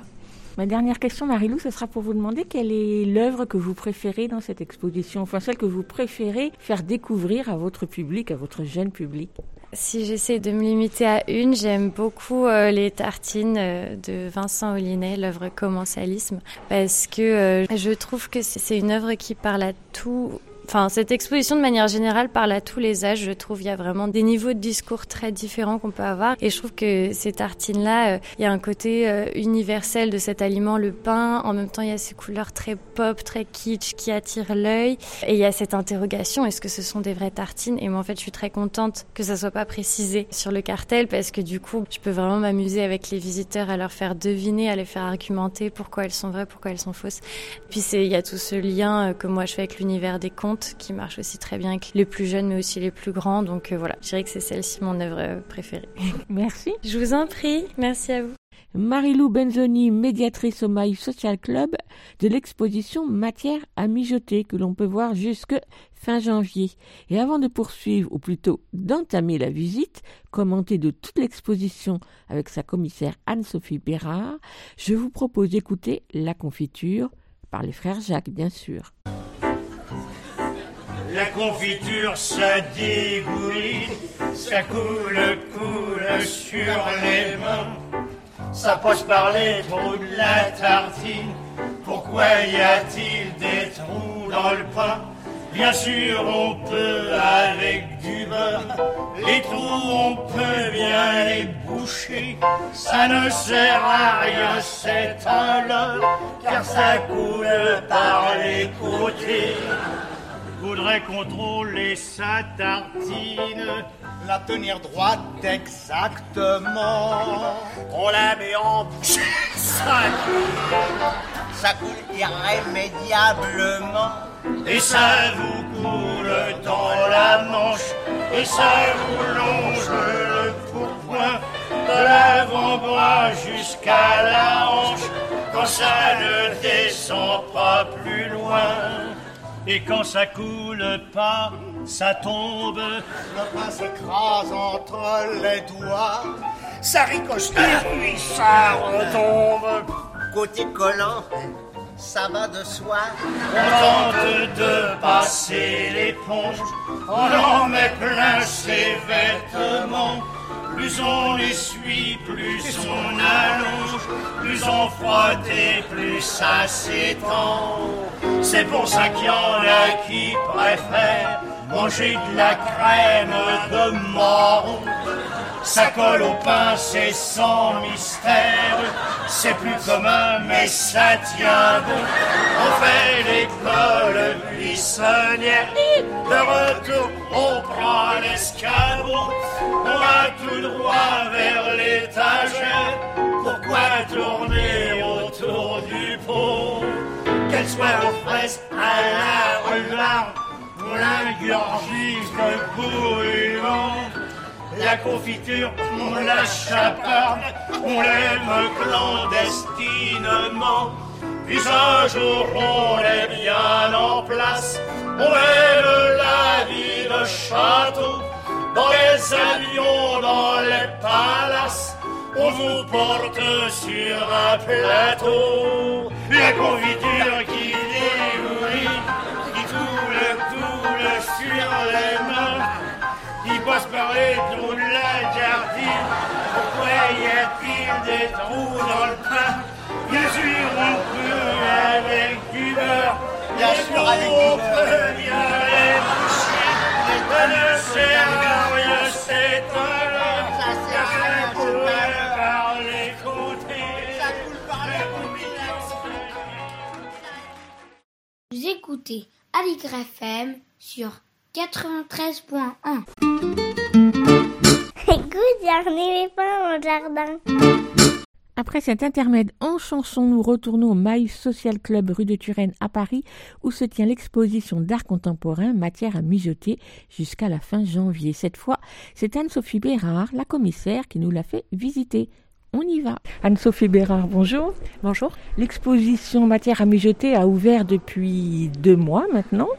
Speaker 2: Ma dernière question, Marilou, ce sera pour vous demander quelle est l'œuvre que vous préférez dans cette exposition, enfin celle que vous préférez faire découvrir à votre public, à votre jeune public.
Speaker 8: Si j'essaie de me limiter à une, j'aime beaucoup euh, les tartines euh, de Vincent Ollinet, l'œuvre Commensalisme, parce que je trouve que c'est une œuvre qui parle à tout Enfin, cette exposition de manière générale parle à tous les âges. Je trouve il y a vraiment des niveaux de discours très différents qu'on peut avoir. Et je trouve que ces tartines-là, euh, il y a un côté euh, universel de cet aliment, le pain. En même temps, il y a ces couleurs très pop, très kitsch qui attirent l'œil. Et il y a cette interrogation est-ce que ce sont des vraies tartines? Et moi, en fait, je suis très contente que ça soit pas précisé sur le cartel parce que du coup, je peux vraiment m'amuser avec les visiteurs à leur faire deviner, à les faire argumenter pourquoi elles sont vraies, pourquoi elles sont fausses. Puis il y a tout ce lien euh, que moi je fais avec l'univers des contes qui marche aussi très bien avec les plus jeunes mais aussi les plus grands. Donc euh, voilà, je dirais que c'est celle-ci mon œuvre euh, préférée.
Speaker 2: Merci.
Speaker 8: Je vous en prie, merci à vous.
Speaker 2: Marilou Benzoni, médiatrice au Maï Social Club, de l'exposition Matière à mijoter que l'on peut voir jusque fin janvier. Et avant de poursuivre, ou plutôt d'entamer la visite, commentée de toute l'exposition avec sa commissaire Anne-Sophie Bérard, je vous propose d'écouter La confiture par les frères Jacques, bien sûr.
Speaker 9: La confiture, ça dégouline, ça coule, coule sur les mains. Ça passe par les trous de la tartine. Pourquoi y a-t-il des trous dans le pain? Bien sûr, on peut avec du beurre. Les trous, on peut bien les boucher. Ça ne sert à rien, c'est un leurre, car ça coule par les côtés voudrait contrôler sa tartine,
Speaker 10: la tenir droite exactement.
Speaker 9: On la met en ça
Speaker 10: ça coule irrémédiablement.
Speaker 9: Et ça vous coule dans la manche, et ça vous longe le pourpoint de l'avant-bras jusqu'à la hanche, quand ça ne descend pas plus loin. Et quand ça coule pas, ça tombe.
Speaker 10: Le pain s'écrase entre les doigts. Ça ricoche puis ça retombe. Côté collant, ça va de soi.
Speaker 9: On tente de passer l'éponge. On en met plein ses vêtements. Plus on essuie, plus on allonge, plus on frotte et plus ça s'étend. C'est pour ça qu'il y en a qui préfèrent manger de la crème de marron. Ça colle au pain, c'est sans mystère. C'est plus commun, mais ça tient bon. On fait l'école buissonnière. De retour, on prend l'escabeau. On va tout droit vers l'étagère. Pourquoi tourner autour du pot? Qu'elle soit aux fraises à la rularde, on l'ingurgite bouillon. La confiture, on la on l'aime clandestinement. Puis un jour, on est bien en place, on mène la vie de château, dans les avions, dans les palaces. On vous porte sur un plateau, la confiture qui dévouille, qui coule, coule sur les mains qui passe par les trous de. Pourquoi y a-t-il des trous dans le pain Bien sûr, on peut avec du beurre. Bien sûr, on peut bien les boucher. Ça ne sert à rien, c'est un leurre. Ça sert à rien, par les côtés. Ça coule par les
Speaker 5: Vous écoutez Aligre FM sur 93.1. Écoute, j'en ai pas au jardin.
Speaker 2: Après cet intermède en chanson, nous retournons au Maïs Social Club rue de Turenne à Paris où se tient l'exposition d'art contemporain matière à mijoter jusqu'à la fin janvier. Cette fois, c'est Anne-Sophie Bérard, la commissaire, qui nous l'a fait visiter. On y va. Anne-Sophie Bérard, bonjour.
Speaker 11: Bonjour.
Speaker 2: L'exposition matière à mijoter a ouvert depuis deux mois maintenant.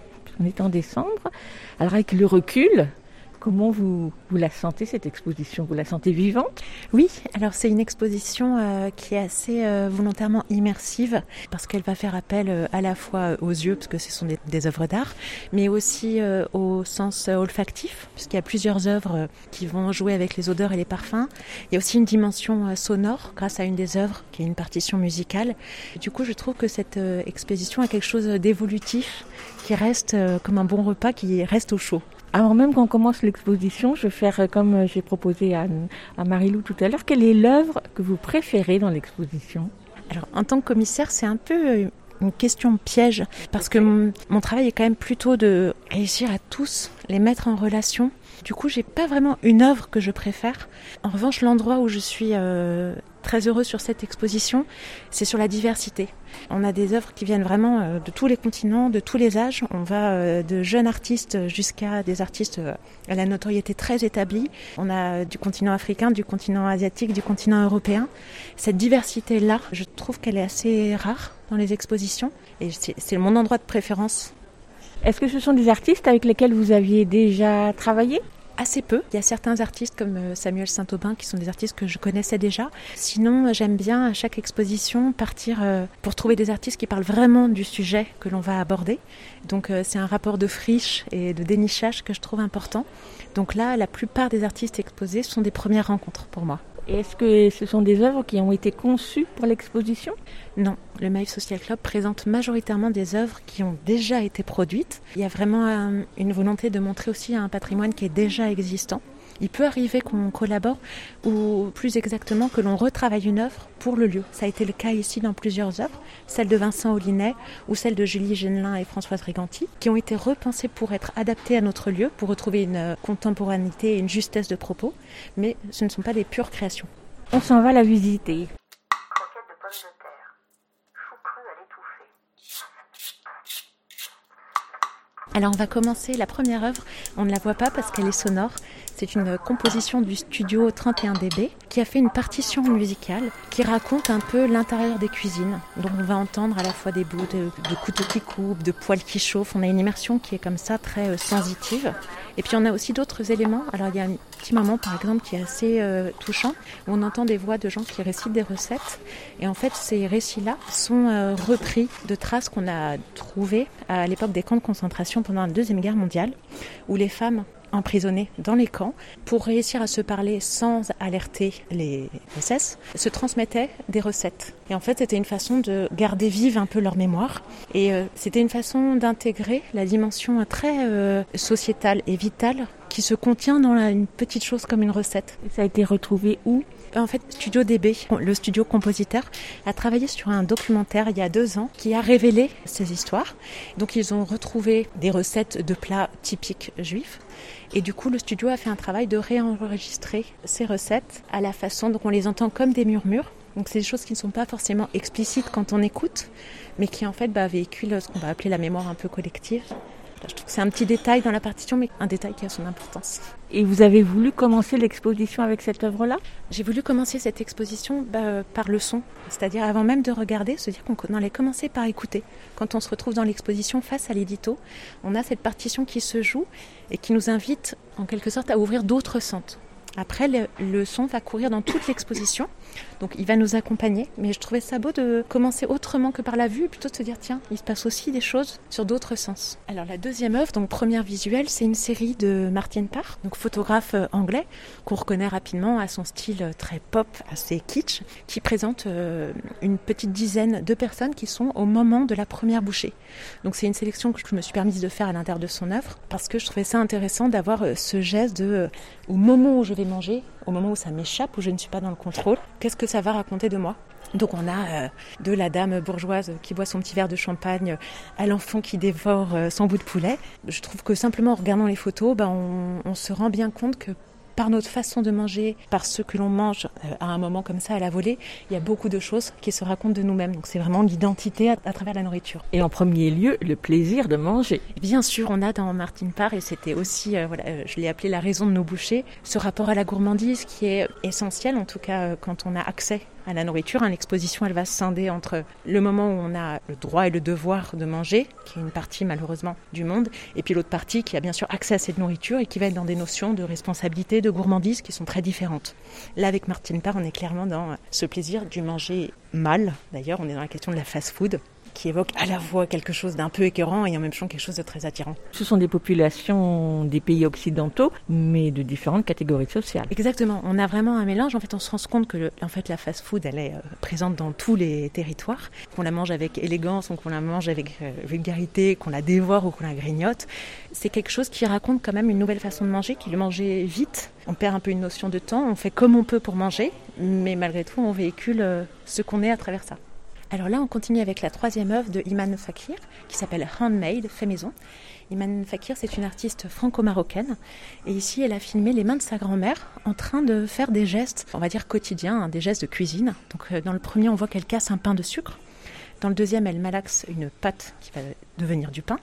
Speaker 2: On est en décembre. Alors avec le recul, comment vous, vous la sentez cette exposition? Vous la sentez vivante?
Speaker 11: Oui, alors c'est une exposition euh, qui est assez euh, volontairement immersive parce qu'elle va faire appel euh, à la fois aux yeux, parce que ce sont des, des œuvres d'art, mais aussi au sens olfactif, puisqu'il y a plusieurs œuvres qui vont jouer avec les odeurs et les parfums. Il y a aussi une dimension sonore grâce à une des œuvres qui est une partition musicale. Du coup, je trouve que cette exposition a quelque chose d'évolutif qui reste comme un bon repas qui reste au chaud.
Speaker 2: Avant même qu'on commence l'exposition, je vais faire euh, comme euh, j'ai proposé à, à Marilou tout à l'heure. Quelle est l'œuvre que vous préférez dans l'exposition?
Speaker 11: Alors, en tant que commissaire, c'est un peu euh, une question piège parce que mon, mon travail est quand même plutôt de réussir à tous les mettre en relation. Du coup, j'ai pas vraiment une œuvre que je préfère. En revanche, l'endroit où je suis euh, très heureux sur cette exposition, c'est sur la diversité. On a des œuvres qui viennent vraiment euh, de tous les continents, de tous les âges. On va euh, de jeunes artistes jusqu'à des artistes euh, à la notoriété très établie. On a du continent africain, du continent asiatique, du continent européen. Cette diversité-là, je trouve qu'elle est assez rare dans les expositions et c'est c'est mon endroit de préférence.
Speaker 2: Est-ce que ce sont des artistes avec lesquels vous aviez déjà travaillé?
Speaker 11: Assez peu. Il y a certains artistes comme euh, Samuel Saint-Aubin qui sont des artistes que je connaissais déjà. Sinon, euh, j'aime bien à chaque exposition partir euh, pour trouver des artistes qui parlent vraiment du sujet que l'on va aborder. Donc c'est un rapport de friche et de dénichage que je trouve important. Donc là, la plupart des artistes exposés sont des premières rencontres pour moi.
Speaker 2: Est-ce que ce sont des œuvres qui ont été conçues pour l'exposition?
Speaker 11: Non, le Maïf Social Club présente majoritairement des œuvres qui ont déjà été produites. Il y a vraiment euh, une volonté de montrer aussi un patrimoine qui est déjà existant. Il peut arriver qu'on collabore ou plus exactement que l'on retravaille une œuvre pour le lieu. Ça a été le cas ici dans plusieurs œuvres, celle de Vincent Aulinet ou celle de Julie Genelin et Françoise Riganti, qui ont été repensées pour être adaptées à notre lieu, pour retrouver une euh, contemporanéité et une justesse de propos, mais ce ne sont pas des pures créations.
Speaker 2: On s'en va la visiter.
Speaker 11: Alors on va commencer la première œuvre, on ne la voit pas parce qu'elle est sonore. C'est une composition du studio 31dB qui a fait une partition musicale qui raconte un peu l'intérieur des cuisines. Donc on va entendre à la fois des bouts de, couteaux qui coupent, de poêles qui chauffent. On a une immersion qui est comme ça très euh, sensitive. Et puis on a aussi d'autres éléments. Alors il y a un petit moment par exemple qui est assez euh, touchant où on entend des voix de gens qui récitent des recettes. Et en fait ces récits-là sont euh, repris de traces qu'on a trouvées à l'époque des camps de concentration pendant la Deuxième Guerre mondiale où les femmes emprisonnés dans les camps, pour réussir à se parler sans alerter les SS, se transmettaient des recettes. Et en fait, c'était une façon de garder vive un peu leur mémoire. Et euh, c'était une façon d'intégrer la dimension très euh, sociétale et vitale qui se contient dans la- une petite chose comme une recette.
Speaker 2: Et ça a été retrouvé où?
Speaker 11: En fait, Studio DB, le studio compositeur, a travaillé sur un documentaire il y a deux ans qui a révélé ces histoires. Donc ils ont retrouvé des recettes de plats typiques juifs. Et du coup, le studio a fait un travail de réenregistrer ces recettes à la façon dont on les entend comme des murmures. Donc c'est des choses qui ne sont pas forcément explicites quand on écoute, mais qui en fait bah, véhiculent ce qu'on va appeler la mémoire un peu collective. Je trouve que c'est un petit détail dans la partition, mais un détail qui a son importance.
Speaker 2: Et vous avez voulu commencer l'exposition avec cette œuvre-là?
Speaker 11: J'ai voulu commencer cette exposition bah, par le son, c'est-à-dire avant même de regarder, se dire qu'on allait commencer par écouter. Quand on se retrouve dans l'exposition face à l'édito, on a cette partition qui se joue et qui nous invite en quelque sorte à ouvrir d'autres sens. Après, le, le son va courir dans toute l'exposition, donc il va nous accompagner. Mais je trouvais ça beau de commencer autrement que par la vue, plutôt de se dire tiens, il se passe aussi des choses sur d'autres sens. Alors la deuxième œuvre, donc première visuelle, c'est une série de Martin Parr, donc photographe euh, anglais, qu'on reconnaît rapidement à son style euh, très pop, assez kitsch, qui présente euh, une petite dizaine de personnes qui sont au moment de la première bouchée. Donc c'est une sélection que je me suis permise de faire à l'intérieur de son œuvre, parce que je trouvais ça intéressant d'avoir ce geste de, au moment où je vais manger, au moment où ça m'échappe, où je ne suis pas dans le contrôle, qu'est-ce que ça va raconter de moi? Donc on a euh, de la dame bourgeoise qui boit son petit verre de champagne à l'enfant qui dévore euh, son bout de poulet. Je trouve que simplement en regardant les photos, on, on se rend bien compte que par notre façon de manger, par ce que l'on mange euh, à un moment comme ça à la volée, il y a beaucoup de choses qui se racontent de nous-mêmes. Donc c'est vraiment l'identité à, à travers la nourriture.
Speaker 2: Et en premier lieu, le plaisir de manger.
Speaker 11: Bien sûr, on a dans Martine Parr, et c'était aussi, euh, voilà, euh, je l'ai appelé la raison de nos bouchers, ce rapport à la gourmandise qui est essentiel, en tout cas quand on a accès à la nourriture. L'exposition, elle va scinder entre le moment où on a le droit et le devoir de manger, qui est une partie malheureusement du monde, et puis l'autre partie qui a bien sûr accès à cette nourriture et qui va être dans des notions de responsabilité, de gourmandise qui sont très différentes. Là, avec Martine Parr, on est clairement dans ce plaisir du manger mal. D'ailleurs, on est dans la question de la fast-food qui évoque à la fois quelque chose d'un peu écœurant et en même temps quelque chose de très attirant.
Speaker 2: Ce sont des populations des pays occidentaux, mais de différentes catégories sociales.
Speaker 11: Exactement, on a vraiment un mélange. En fait, on se rend compte que le, en fait, la fast-food, elle est euh, présente dans tous les territoires, qu'on la mange avec élégance ou qu'on la mange avec euh, vulgarité, qu'on la dévore ou qu'on la grignote. C'est quelque chose qui raconte quand même une nouvelle façon de manger, qui de manger vite. On perd un peu une notion de temps, on fait comme on peut pour manger, mais malgré tout, on véhicule euh, ce qu'on est à travers ça. Alors là, on continue avec la troisième œuvre de Iman Fakir, qui s'appelle Handmade, fait maison. Iman Fakir, c'est une artiste franco-marocaine. Et ici, elle a filmé les mains de sa grand-mère en train de faire des gestes, on va dire quotidiens, hein, des gestes de cuisine. Donc euh, dans le premier, on voit qu'elle casse un pain de sucre. Dans le deuxième, elle malaxe une pâte qui va devenir du pain.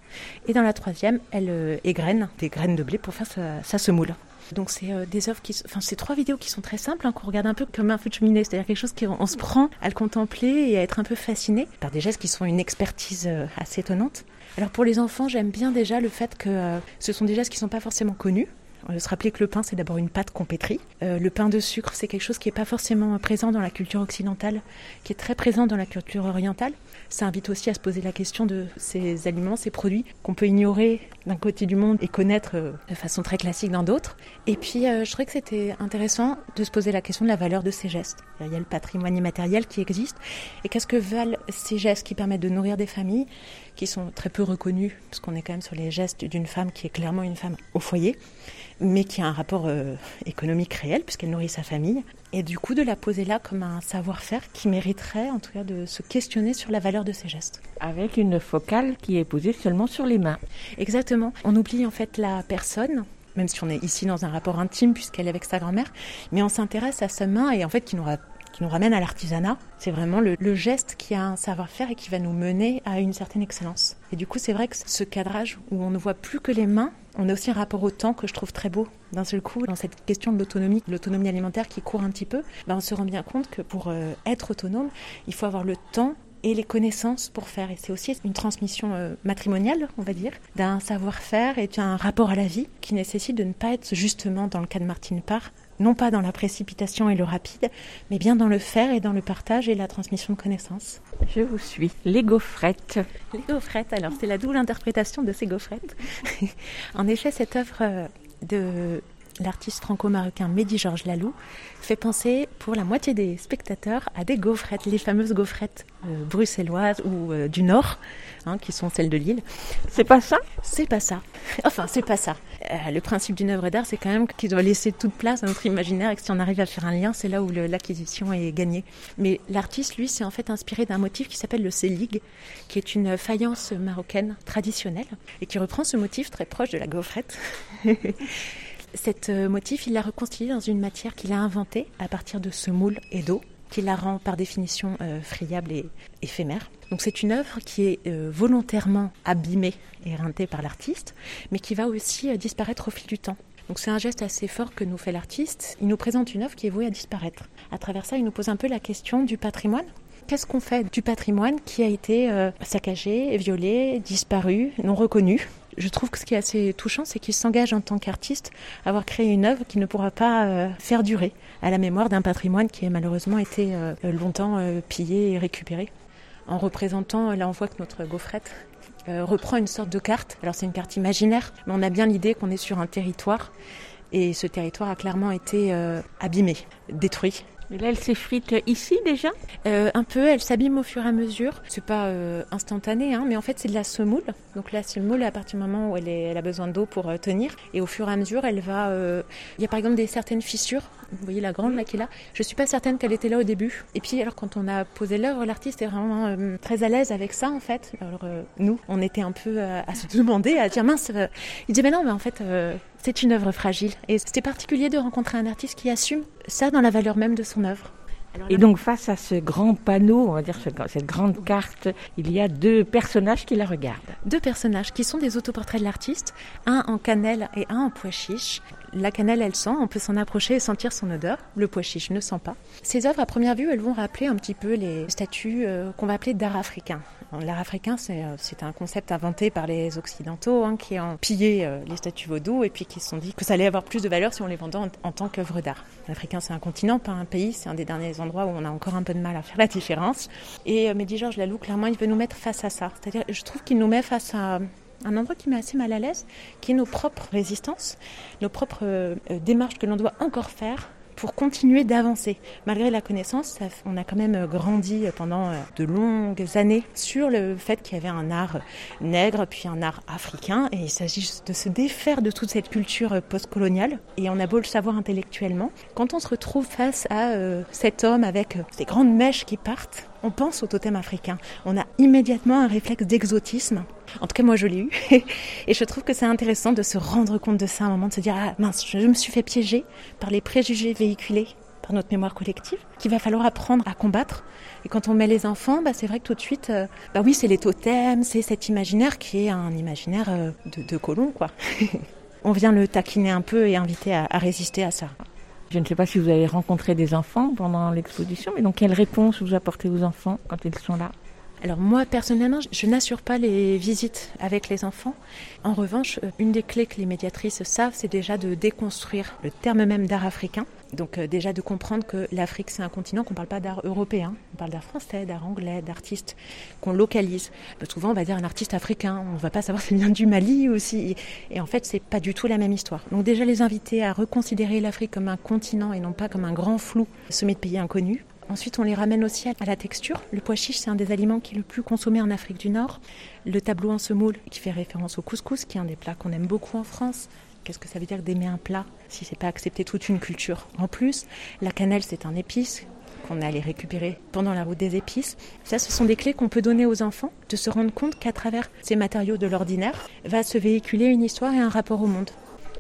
Speaker 11: Et dans la troisième, elle euh, égrène des graines de blé pour faire sa, sa semoule. Donc c'est euh, des œuvres qui, enfin c'est trois vidéos qui sont très simples, hein, qu'on regarde un peu comme un feu de cheminée, c'est-à-dire quelque chose qu'on se prend à le contempler et à être un peu fasciné par des gestes qui sont une expertise euh, assez étonnante. Alors pour les enfants, j'aime bien déjà le fait que euh, ce sont des gestes qui sont pas forcément connus. On va se rappeler que le pain, c'est d'abord une pâte qu'on pétrit. Euh, le pain de sucre, c'est quelque chose qui n'est pas forcément présent dans la culture occidentale, qui est très présent dans la culture orientale. Ça invite aussi à se poser la question de ces aliments, ces produits qu'on peut ignorer d'un côté du monde et connaître euh, de façon très classique dans d'autres. Et puis, euh, je trouvais que c'était intéressant de se poser la question de la valeur de ces gestes. Il y a le patrimoine immatériel qui existe. Et qu'est-ce que valent ces gestes qui permettent de nourrir des familles, qui sont très peu reconnus, parce qu'on est quand même sur les gestes d'une femme qui est clairement une femme au foyer, mais qui a un rapport euh, économique réel, puisqu'elle nourrit sa famille. Et du coup, de la poser là comme un savoir-faire qui mériterait, en tout cas, de se questionner sur la valeur de ces gestes.
Speaker 2: Avec une focale qui est posée seulement sur les mains.
Speaker 11: Exactement. On oublie en fait la personne, même si on est ici dans un rapport intime puisqu'elle est avec sa grand-mère, mais on s'intéresse à sa main et en fait qui nous, ra- qui nous ramène à l'artisanat. C'est vraiment le, geste qui a un savoir-faire et qui va nous mener à une certaine excellence. Et du coup, c'est vrai que ce cadrage où on ne voit plus que les mains, on a aussi un rapport au temps que je trouve très beau. D'un seul coup, dans cette question de l'autonomie, de l'autonomie alimentaire qui court un petit peu, ben on se rend bien compte que pour euh, être autonome, il faut avoir le temps et les connaissances pour faire. Et c'est aussi une transmission euh, matrimoniale, on va dire, d'un savoir-faire et d'un rapport à la vie qui nécessite de ne pas être justement, dans le cas de Martine Parr, non pas dans la précipitation et le rapide, mais bien dans le faire et dans le partage et la transmission de connaissances.
Speaker 2: Je vous suis. Les gaufrettes.
Speaker 11: Les gaufrettes, alors c'est la double interprétation de ces gaufrettes. en effet, cette œuvre euh, de l'artiste franco-marocain Mehdi Georges Lalou fait penser pour la moitié des spectateurs à des gaufrettes, les fameuses gaufrettes euh, bruxelloises ou euh, du Nord, hein, qui sont celles de Lille.
Speaker 2: C'est pas ça?
Speaker 11: C'est pas ça. Enfin, c'est pas ça. Euh, le principe d'une œuvre d'art, c'est quand même qu'il doit laisser toute place à notre imaginaire et que si on arrive à faire un lien, c'est là où l'acquisition est gagnée. Mais l'artiste, lui, s'est en fait inspiré d'un motif qui s'appelle le selig, qui est une faïence marocaine traditionnelle et qui reprend ce motif très proche de la gaufrette. Cet euh, motif, il l'a reconstitué dans une matière qu'il a inventée à partir de ce moule et d'eau, qui la rend par définition euh, friable et éphémère. Donc c'est une œuvre qui est euh, volontairement abîmée et éreintée par l'artiste, mais qui va aussi disparaître au fil du temps. Donc c'est un geste assez fort que nous fait l'artiste. Il nous présente une œuvre qui est vouée à disparaître. À travers ça, il nous pose un peu la question du patrimoine. Qu'est-ce qu'on fait du patrimoine qui a été saccagé, violé, disparu, non reconnu? Je trouve que ce qui est assez touchant, c'est qu'il s'engage en tant qu'artiste à avoir créé une œuvre qui ne pourra pas euh, faire durer à la mémoire d'un patrimoine qui a malheureusement été euh, longtemps euh, pillé et récupéré. En représentant, là on voit que notre gaufrette reprend une sorte de carte. Alors c'est une carte imaginaire, mais on a bien l'idée qu'on est sur un territoire et ce territoire a clairement été abîmé, détruit
Speaker 2: mais là, elle s'effrite ici déjà
Speaker 11: euh, Un peu, elle s'abîme au fur et à mesure. C'est pas euh, instantané, hein, mais en fait, c'est de la semoule. Donc la semoule, à partir du moment où elle, est, elle a besoin d'eau pour euh, tenir, et au fur et à mesure, elle va. Il y a par exemple des certaines fissures. Vous voyez la grande là qui est là. Je suis pas certaine qu'elle était là au début. Et puis alors, quand on a posé l'œuvre, l'artiste est vraiment très à l'aise avec ça en fait. Alors nous, on était un peu à se demander, à dire mince. il dit mais non, mais en fait c'est une œuvre fragile. Et c'était particulier de rencontrer un artiste qui assume ça dans la valeur même de son œuvre.
Speaker 2: Et donc face à ce grand panneau, on va dire cette grande carte, il y a deux personnages qui la regardent.
Speaker 11: Deux personnages qui sont des autoportraits de l'artiste, un en cannelle et un en pois chiche. La cannelle, elle sent, on peut s'en approcher et sentir son odeur. Le pois chiche ne sent pas. Ces œuvres, à première vue, elles vont rappeler un petit peu les statues euh, qu'on va appeler d'art africain. L'art africain, euh, c'est un concept inventé par les Occidentaux hein, qui ont pillé euh, les statues vaudou et puis qui se sont dit que ça allait avoir plus de valeur si on les vendait en, tant qu'œuvre d'art. L'Africain, c'est un continent, pas un pays. C'est un des derniers endroits où on a encore un peu de mal à faire la différence. Et Mehdi Georges Lalou, clairement, il veut nous mettre face à ça. C'est-à-dire, je trouve qu'il nous met face à un endroit qui met assez mal à l'aise, qui est nos propres résistances, nos propres euh, démarches que l'on doit encore faire pour continuer d'avancer. Malgré la connaissance, on a quand même grandi pendant euh, de longues années sur le fait qu'il y avait un art nègre, puis un art africain, et il s'agit de se défaire de toute cette culture postcoloniale. Et on a beau le savoir intellectuellement, quand on se retrouve face à euh, cet homme avec ces grandes mèches qui partent, on pense au totem africain. On a immédiatement un réflexe d'exotisme. En tout cas, moi, je l'ai eu. Et je trouve que c'est intéressant de se rendre compte de ça à un moment, de se dire, ah mince, je me suis fait piéger par les préjugés véhiculés par notre mémoire collective, qu'il va falloir apprendre à combattre. Et quand on met les enfants, bah, c'est vrai que tout de suite, euh, bah oui, c'est les totems, c'est cet imaginaire qui est un imaginaire euh, de, de colon, quoi. on vient le taquiner un peu et inviter à résister à ça.
Speaker 2: Je ne sais pas si vous avez rencontré des enfants pendant l'exposition, mais donc quelle réponse vous apportez aux enfants quand ils sont là?
Speaker 11: Alors moi personnellement, je n'assure pas les visites avec les enfants. En revanche, euh, une des clés que les médiatrices savent, c'est déjà de déconstruire le terme même d'art africain. Donc euh, déjà de comprendre que l'Afrique c'est un continent qu'on ne parle pas d'art européen, on parle d'art français, d'art anglais, d'artistes qu'on localise. souvent on va dire un artiste africain, on ne va pas savoir s'il vient du Mali aussi. Et en fait c'est pas du tout la même histoire. Donc déjà les inviter à reconsidérer l'Afrique comme un continent et non pas comme un grand flou semé de pays inconnus. Ensuite, on les ramène aussi à la texture. Le pois chiche, c'est un des aliments qui est le plus consommé en Afrique du Nord. Le tableau en semoule, qui fait référence au couscous, qui est un des plats qu'on aime beaucoup en France. Qu'est-ce que ça veut dire d'aimer un plat si c'est pas accepter toute une culture En plus, la cannelle, c'est un épice qu'on allait récupérer pendant la route des épices. Ça, ce sont des clés qu'on peut donner aux enfants, de se rendre compte qu'à travers ces matériaux de l'ordinaire, va se véhiculer une histoire et un rapport au monde.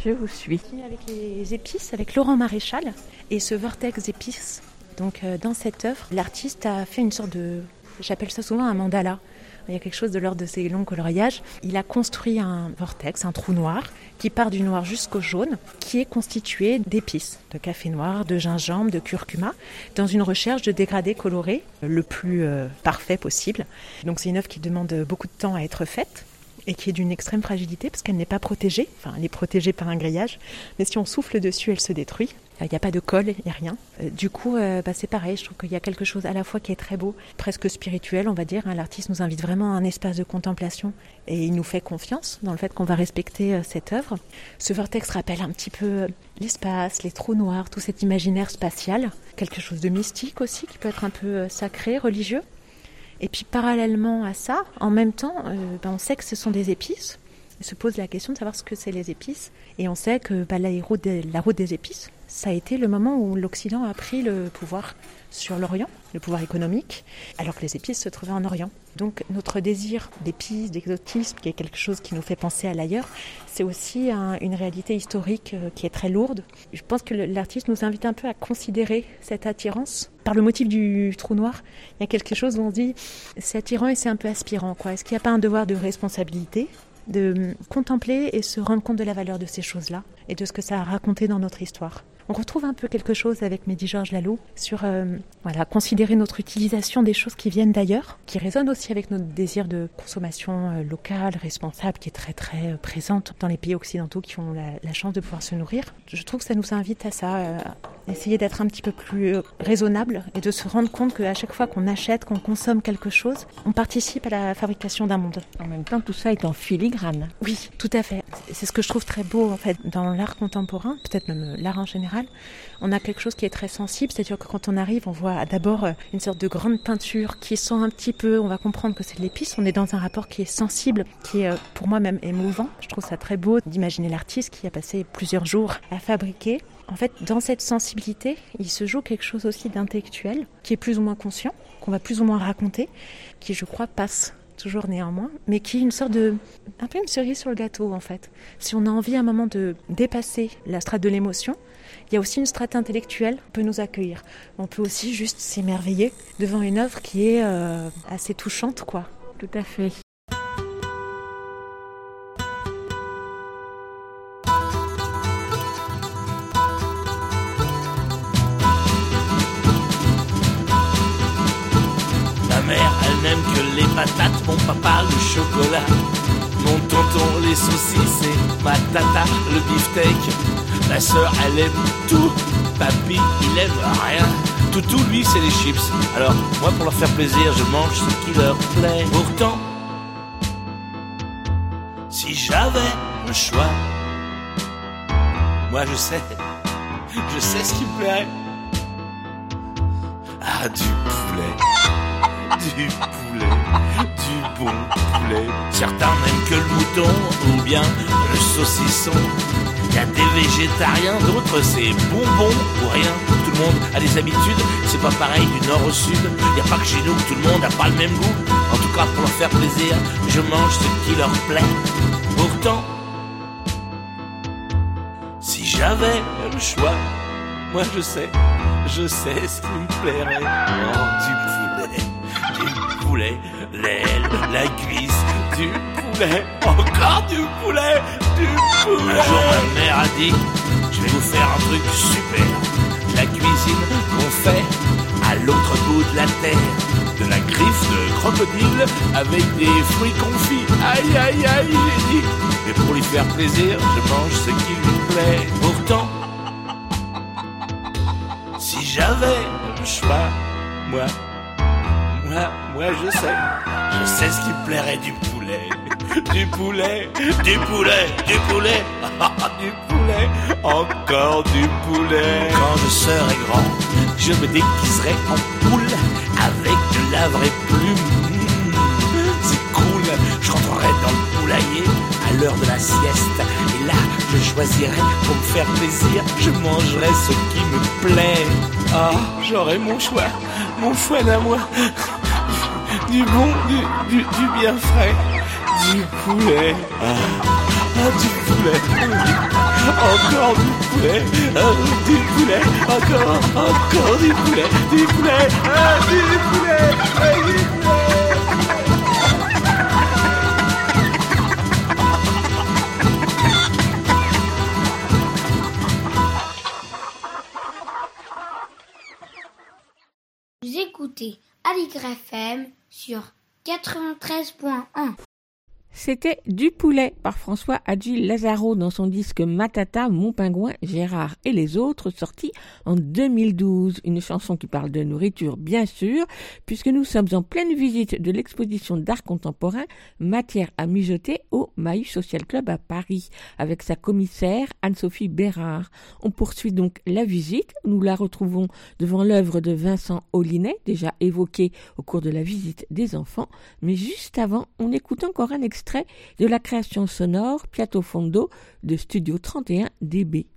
Speaker 2: Je vous suis.
Speaker 11: Avec les épices, avec Laurent Maréchal, et ce vortex épices donc euh, dans cette œuvre, l'artiste a fait une sorte de, j'appelle ça souvent un mandala. Il y a quelque chose de l'ordre de ces longs coloriages. Il a construit un vortex, un trou noir, qui part du noir jusqu'au jaune, qui est constitué d'épices, de café noir, de gingembre, de curcuma, dans une recherche de dégradé coloré le plus euh, parfait possible. Donc c'est une œuvre qui demande beaucoup de temps à être faite. et qui est d'une extrême fragilité parce qu'elle n'est pas protégée. Enfin, elle est protégée par un grillage, mais si on souffle dessus, elle se détruit. Il n'y a pas de colle, il n'y a rien. Euh, du coup, euh, bah, c'est pareil, je trouve qu'il y a quelque chose à la fois qui est très beau, presque spirituel, on va dire. hein. L'artiste nous invite vraiment à un espace de contemplation et il nous fait confiance dans le fait qu'on va respecter euh, cette œuvre. Ce vortex rappelle un petit peu euh, l'espace, les trous noirs, tout cet imaginaire spatial. Quelque chose de mystique aussi, qui peut être un peu euh, sacré, religieux. Et puis parallèlement à ça, en même temps, euh, ben, on sait que ce sont des épices. Il se pose la question de savoir ce que c'est les épices. Et on sait que des, la route des épices, ça a été le moment où l'Occident a pris le pouvoir sur l'Orient, le pouvoir économique, alors que les épices se trouvaient en Orient. Donc notre désir d'épices, d'exotisme, qui est quelque chose qui nous fait penser à l'ailleurs, c'est aussi un- une réalité historique euh, qui est très lourde. Je pense que l'artiste nous invite un peu à considérer cette attirance. Par le motif du trou noir, il y a quelque chose où on se dit c'est attirant et c'est un peu aspirant. quoi. Est-ce qu'il n'y a pas un devoir de responsabilité de contempler et se rendre compte de la valeur de ces choses-là et de ce que ça a raconté dans notre histoire? On retrouve un peu quelque chose avec Mehdi Georges Lalo sur euh, voilà, considérer notre utilisation des choses qui viennent d'ailleurs, qui résonne aussi avec notre désir de consommation euh, locale, responsable, qui est très très euh, présente dans les pays occidentaux qui ont la, chance de pouvoir se nourrir. Je trouve que ça nous invite à ça, euh, essayer d'être un petit peu plus euh, raisonnable et de se rendre compte qu'à chaque fois qu'on achète, qu'on consomme quelque chose, on participe à la fabrication d'un monde.
Speaker 2: En même temps, tout ça est en filigrane.
Speaker 11: Oui, tout à fait. C'est ce que je trouve très beau en fait dans l'art contemporain, peut-être même euh, l'art en général. On a quelque chose qui est très sensible, c'est-à-dire que quand on arrive, on voit d'abord euh, une sorte de grande peinture qui sent un petit peu, on va comprendre que c'est de l'épice. On est dans un rapport qui est sensible, qui est pour moi même émouvant. Je trouve ça très beau d'imaginer l'artiste qui a passé plusieurs jours à fabriquer. En fait, dans cette sensibilité, il se joue quelque chose aussi d'intellectuel, qui est plus ou moins conscient, qu'on va plus ou moins raconter, qui je crois passe toujours néanmoins, mais qui est une sorte de... un peu une cerise sur le gâteau en fait. Si on a envie à un moment de dépasser la strate de l'émotion, il y a aussi une strate intellectuelle qui peut nous accueillir. On peut aussi juste s'émerveiller devant une œuvre qui est euh, assez touchante, quoi.
Speaker 2: Tout à fait.
Speaker 12: Patates, mon papa le chocolat. Mon tonton les saucisses et ma tata le beefsteak. Ma sœur, elle aime tout. Papy, il aime rien. Toutou, lui, c'est les chips. Alors, moi, pour leur faire plaisir, je mange ce qui leur plaît. Pourtant, si j'avais le choix, moi, je sais, je sais ce qui me plairait. Ah, du poulet, du poulet, du bon poulet. Certains n'aiment que le mouton ou bien le saucisson. Il y a des végétariens, d'autres c'est bonbon ou rien. Tout le monde a des habitudes, c'est pas pareil du nord au sud. Y a pas que chez nous tout le monde a pas le même goût. En tout cas, pour leur faire plaisir, je mange ce qui leur plaît. Pourtant, si j'avais le choix, moi je sais, je sais ce qui me plairait. Poulet, l'aile, la cuisse, du poulet, encore du poulet, du poulet. Un jour ma mère a dit, je vais vous faire un truc super. La cuisine qu'on fait à l'autre bout de la terre. De la griffe de crocodile avec des fruits confits. Aïe aïe aïe, j'ai dit. Mais pour lui faire plaisir, je mange ce qui lui plaît. Pourtant, si j'avais le choix, moi, moi, moi je sais, je sais ce qui plairait du poulet. Du poulet, du poulet, du poulet, du poulet, encore du poulet. Quand je serai grand, je me déguiserai en poule avec de la vraie plume. C'est cool, je rentrerai dans le poulailler à l'heure de la sieste. Et là, je choisirai pour me faire plaisir, je mangerai ce qui me plaît. Ah, j'aurai mon choix, mon choix d'amour. Du bon, du, du, du bien frais, du poulet. Ah, ah, du poulet. Encore du poulet, ah, du poulet, encore, encore du poulet, du poulet, ah, du poulet, ah, du poulet.
Speaker 5: Vous écoutez Aligre FM sur 93.1.
Speaker 2: C'était Du poulet par François Adji Lazaro dans son disque Matata, Mon pingouin, Gérard et les autres, sorti en 2012. Une chanson qui parle de nourriture, bien sûr, puisque nous sommes en pleine visite de l'exposition d'art contemporain Matière à mijoter au Maï Social Club à Paris, avec sa commissaire Anne-Sophie Bérard. On poursuit donc la visite. Nous la retrouvons devant l'œuvre de Vincent Ollinet, déjà évoquée au cours de la visite des enfants. Mais juste avant, on écoute encore un extrait de la création sonore Piatto Fondo de Studio 31 DB.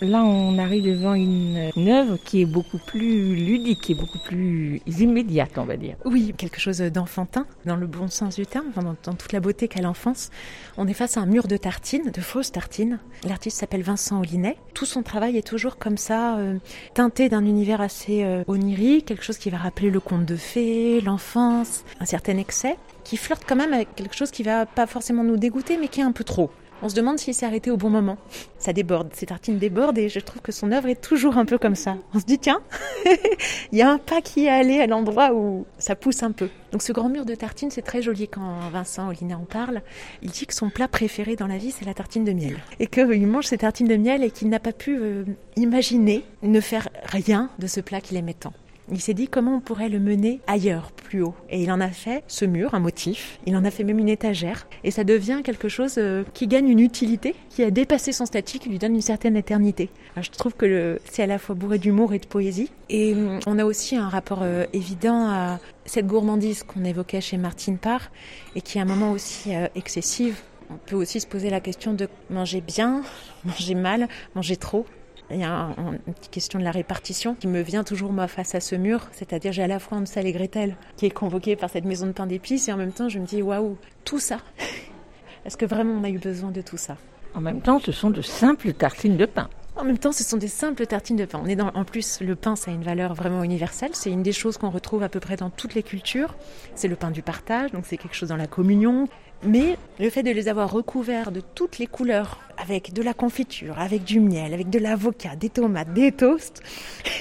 Speaker 2: Là, on arrive devant une, œuvre qui est beaucoup plus ludique, qui est beaucoup plus immédiate, on va dire.
Speaker 11: Oui, quelque chose d'enfantin, dans le bon sens du terme, dans, toute la beauté qu'a l'enfance. On est face à un mur de tartines, de fausses tartines. L'artiste s'appelle Vincent Ollinet. Tout son travail est toujours comme ça, euh, teinté d'un univers assez euh, onirique, quelque chose qui va rappeler le conte de fées, l'enfance, un certain excès, qui flirte quand même avec quelque chose qui va pas forcément nous dégoûter, mais qui est un peu trop. On se demande s'il s'est arrêté au bon moment. Ça déborde, ces tartines débordent et je trouve que son œuvre est toujours un peu comme ça. On se dit tiens, il y a un pas qui est allé à l'endroit où ça pousse un peu. Donc ce grand mur de tartines, c'est très joli quand Vincent Olina en parle. Il dit que son plat préféré dans la vie, c'est la tartine de miel. Et qu'il mange ces tartines de miel et qu'il n'a pas pu euh, imaginer ne faire rien de ce plat qu'il aimait tant. Il s'est dit comment on pourrait le mener ailleurs, plus haut. Et il en a fait ce mur, un motif. Il en a fait même une étagère. Et ça devient quelque chose euh, qui gagne une utilité, qui a dépassé son statut, qui lui donne une certaine éternité. je trouve que c'est à la fois bourré d'humour et de poésie. Et hum, on a aussi un rapport euh, évident à cette gourmandise qu'on évoquait chez Martine Parr et qui est un moment aussi euh, excessive. On peut aussi se poser la question de manger bien, manger mal, manger trop. Il y a une petite question de la répartition qui me vient toujours moi face à ce mur, c'est-à-dire j'ai à la fois Hansel et Gretel qui est convoqué par cette maison de pain d'épices et en même temps je me dis waouh, tout ça. Est-ce que vraiment on a eu besoin de tout ça?
Speaker 2: En même temps, ce sont de simples tartines de pain.
Speaker 11: En même temps, ce sont des simples tartines de pain. On est dans, en plus, le pain, ça a une valeur vraiment universelle. C'est une des choses qu'on retrouve à peu près dans toutes les cultures. C'est le pain du partage, donc c'est quelque chose dans la communion. Mais le fait de les avoir recouverts de toutes les couleurs, avec de la confiture, avec du miel, avec de l'avocat, des tomates, des toasts,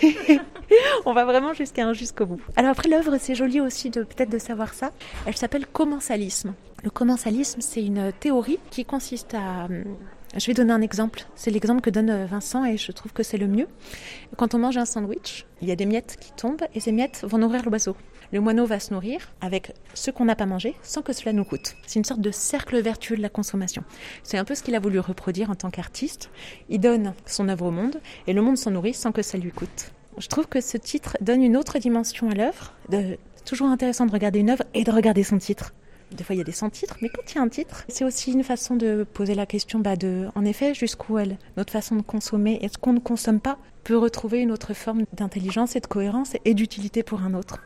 Speaker 11: on va vraiment jusqu'à jusqu'au bout. Alors après l'œuvre, c'est joli aussi de peut-être de savoir ça. Elle s'appelle commensalisme. Le commensalisme, c'est une théorie qui consiste à je vais donner un exemple. C'est l'exemple que donne Vincent et je trouve que c'est le mieux. Quand on mange un sandwich, il y a des miettes qui tombent et ces miettes vont nourrir l'oiseau. Le moineau va se nourrir avec ce qu'on n'a pas mangé sans que cela nous coûte. C'est une sorte de cercle vertueux de la consommation. C'est un peu ce qu'il a voulu reproduire en tant qu'artiste. Il donne son œuvre au monde et le monde s'en nourrit sans que ça lui coûte. Je trouve que ce titre donne une autre dimension à l'œuvre. Toujours intéressant de regarder une œuvre et de regarder son titre. Des fois, il y a des sans-titres, mais quand il y a un titre, c'est aussi une façon de poser la question bah, de, en effet, jusqu'où elle, notre façon de consommer, est-ce qu'on ne consomme pas? Peut retrouver une autre forme d'intelligence et de cohérence et d'utilité pour un autre.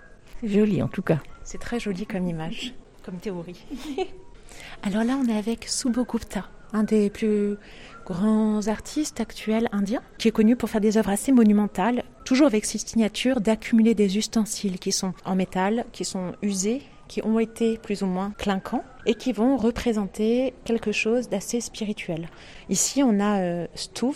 Speaker 2: Joli en tout cas.
Speaker 11: C'est très joli comme image, comme théorie. Alors là, on est avec Subhogupta, un des plus grands artistes actuels indiens, qui est connu pour faire des œuvres assez monumentales, toujours avec cette signature d'accumuler des ustensiles qui sont en métal, qui sont usés, qui ont été plus ou moins clinquants et qui vont représenter quelque chose d'assez spirituel. Ici, on a euh,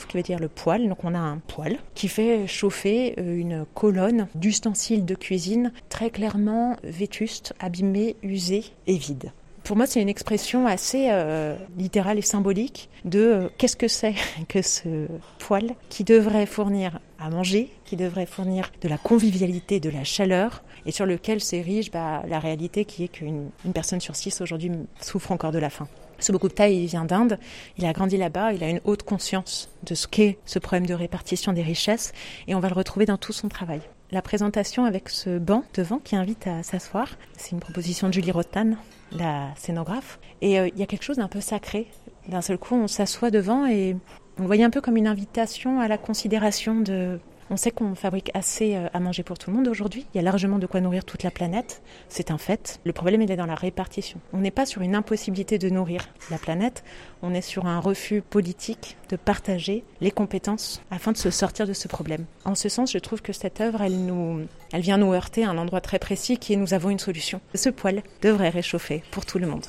Speaker 11: qui veut dire le poêle, donc on a un poêle qui fait chauffer euh, une colonne d'ustensiles de cuisine très clairement vétuste, abîmée, usée et vide pour moi, c'est une expression assez euh, littérale et symbolique de euh, qu'est-ce que c'est que ce poêle qui devrait fournir à manger, qui devrait fournir de la convivialité, de la chaleur, et sur lequel s'érige bah, la réalité qui est qu'une personne sur six aujourd'hui souffre encore de la faim. Ce Bokupta, il vient d'Inde, il a grandi là-bas, il a une haute conscience de ce qu'est ce problème de répartition des richesses, et on va le retrouver dans tout son travail. La présentation avec ce banc devant qui invite à s'asseoir, c'est une proposition de Julie Rotan, la scénographe. Et euh, il y a quelque chose d'un peu sacré. D'un seul coup, on s'assoit devant et on le voyait un peu comme une invitation à la considération de On sait qu'on fabrique assez euh, à manger pour tout le monde aujourd'hui. Il y a largement de quoi nourrir toute la planète. C'est un fait. Le problème, il est dans la répartition. On n'est pas sur une impossibilité de nourrir la planète. On est sur un refus politique de partager les compétences afin de se sortir de ce problème. En ce sens, je trouve que cette œuvre, elle vient nous heurter à un endroit très précis qui est nous avons une solution. Ce poêle devrait réchauffer pour tout le monde.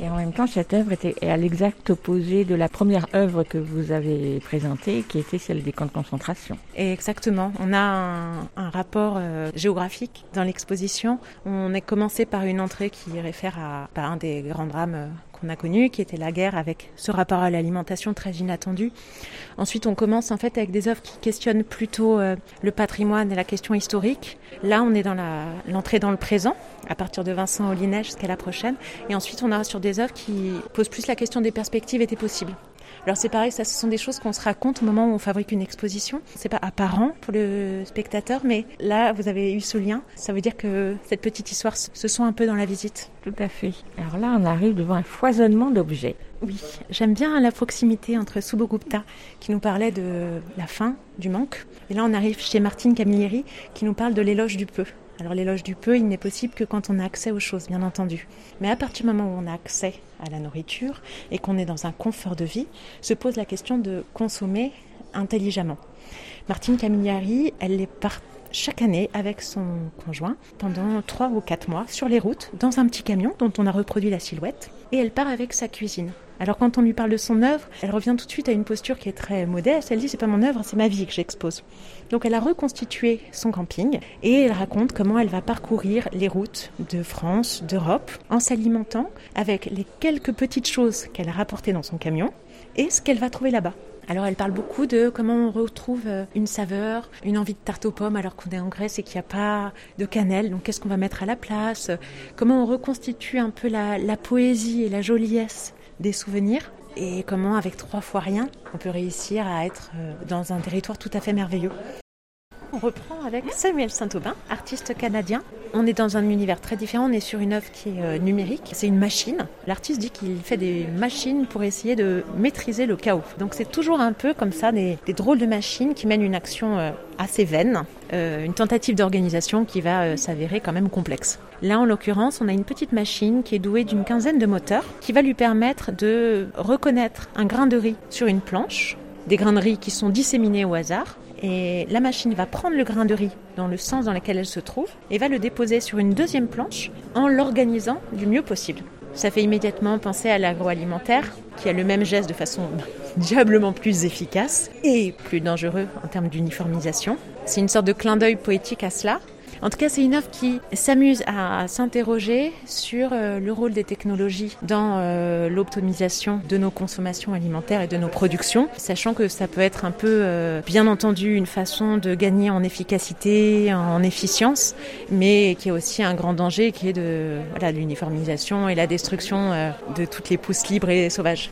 Speaker 2: Et en même temps, cette œuvre était à l'exact opposé de la première œuvre que vous avez présentée, qui était celle des camps de concentration.
Speaker 11: Et exactement. On a un, rapport euh, géographique dans l'exposition. On est commencé par une entrée qui réfère à, à un des grands drames euh, qu'on a connu, qui était la guerre avec ce rapport à l'alimentation très inattendu. Ensuite, on commence en fait avec des œuvres qui questionnent plutôt euh, le patrimoine et la question historique. Là, on est dans l'entrée dans le présent, à partir de Vincent Olinet jusqu'à la prochaine. Et ensuite, on a sur des œuvres qui posent plus la question des perspectives et des possibles. Alors c'est pareil, ça, ce sont des choses qu'on se raconte au moment où on fabrique une exposition. C'est pas apparent pour le spectateur, mais là, vous avez eu ce lien. Ça veut dire que cette petite histoire se sent un peu dans la visite.
Speaker 2: Tout à fait. Alors là, on arrive devant un foisonnement d'objets.
Speaker 11: Oui, j'aime bien la proximité entre Subhogupta, qui nous parlait de la faim, du manque. Et là, on arrive chez Martine Camilleri, qui nous parle de l'éloge du peu. Alors l'éloge du peu, il n'est possible que quand on a accès aux choses, bien entendu. Mais à partir du moment où on a accès à la nourriture et qu'on est dans un confort de vie, se pose la question de consommer intelligemment. Martine Camilleri, elle est part chaque année avec son conjoint pendant trois ou quatre mois sur les routes dans un petit camion dont on a reproduit la silhouette et elle part avec sa cuisine. Alors quand on lui parle de son œuvre, elle revient tout de suite à une posture qui est très modeste. Elle dit c'est pas mon œuvre, c'est ma vie que j'expose. Donc elle a reconstitué son camping et elle raconte comment elle va parcourir les routes de France, d'Europe, en s'alimentant avec les quelques petites choses qu'elle a rapportées dans son camion et ce qu'elle va trouver là-bas. Alors elle parle beaucoup de comment on retrouve euh, une saveur, une envie de tarte aux pommes alors qu'on est en Grèce et qu'il n'y a pas de cannelle. Donc qu'est-ce qu'on va mettre à la place? Comment on reconstitue un peu la, la poésie et la joliesse des souvenirs et comment avec trois fois rien on peut réussir à être euh, dans un territoire tout à fait merveilleux. On reprend avec Samuel Saint-Aubin, artiste canadien. On est dans un univers très différent, on est sur une œuvre qui est euh, numérique, c'est une machine. L'artiste dit qu'il fait des machines pour essayer de maîtriser le chaos. Donc c'est toujours un peu comme ça, des, drôles de machines qui mènent une action euh, assez vaine, euh, une tentative d'organisation qui va s'avérer quand même complexe. Là, en l'occurrence, on a une petite machine qui est douée d'une quinzaine de moteurs qui va lui permettre de reconnaître un grain de riz sur une planche, des grains de riz qui sont disséminés au hasard, et la machine va prendre le grain de riz dans le sens dans lequel elle se trouve et va le déposer sur une deuxième planche en l'organisant du mieux possible. Ça fait immédiatement penser à l'agroalimentaire qui a le même geste de façon diablement plus efficace et plus dangereux en termes d'uniformisation. C'est une sorte de clin d'œil poétique à cela. En tout cas, c'est une œuvre qui s'amuse à s'interroger sur euh, le rôle des technologies dans euh, l'optimisation de nos consommations alimentaires et de nos productions, sachant que ça peut être un peu, euh, bien entendu, une façon de gagner en efficacité, en efficience, mais qui est aussi un grand danger qui est de l'uniformisation et la destruction de toutes les pousses libres et sauvages.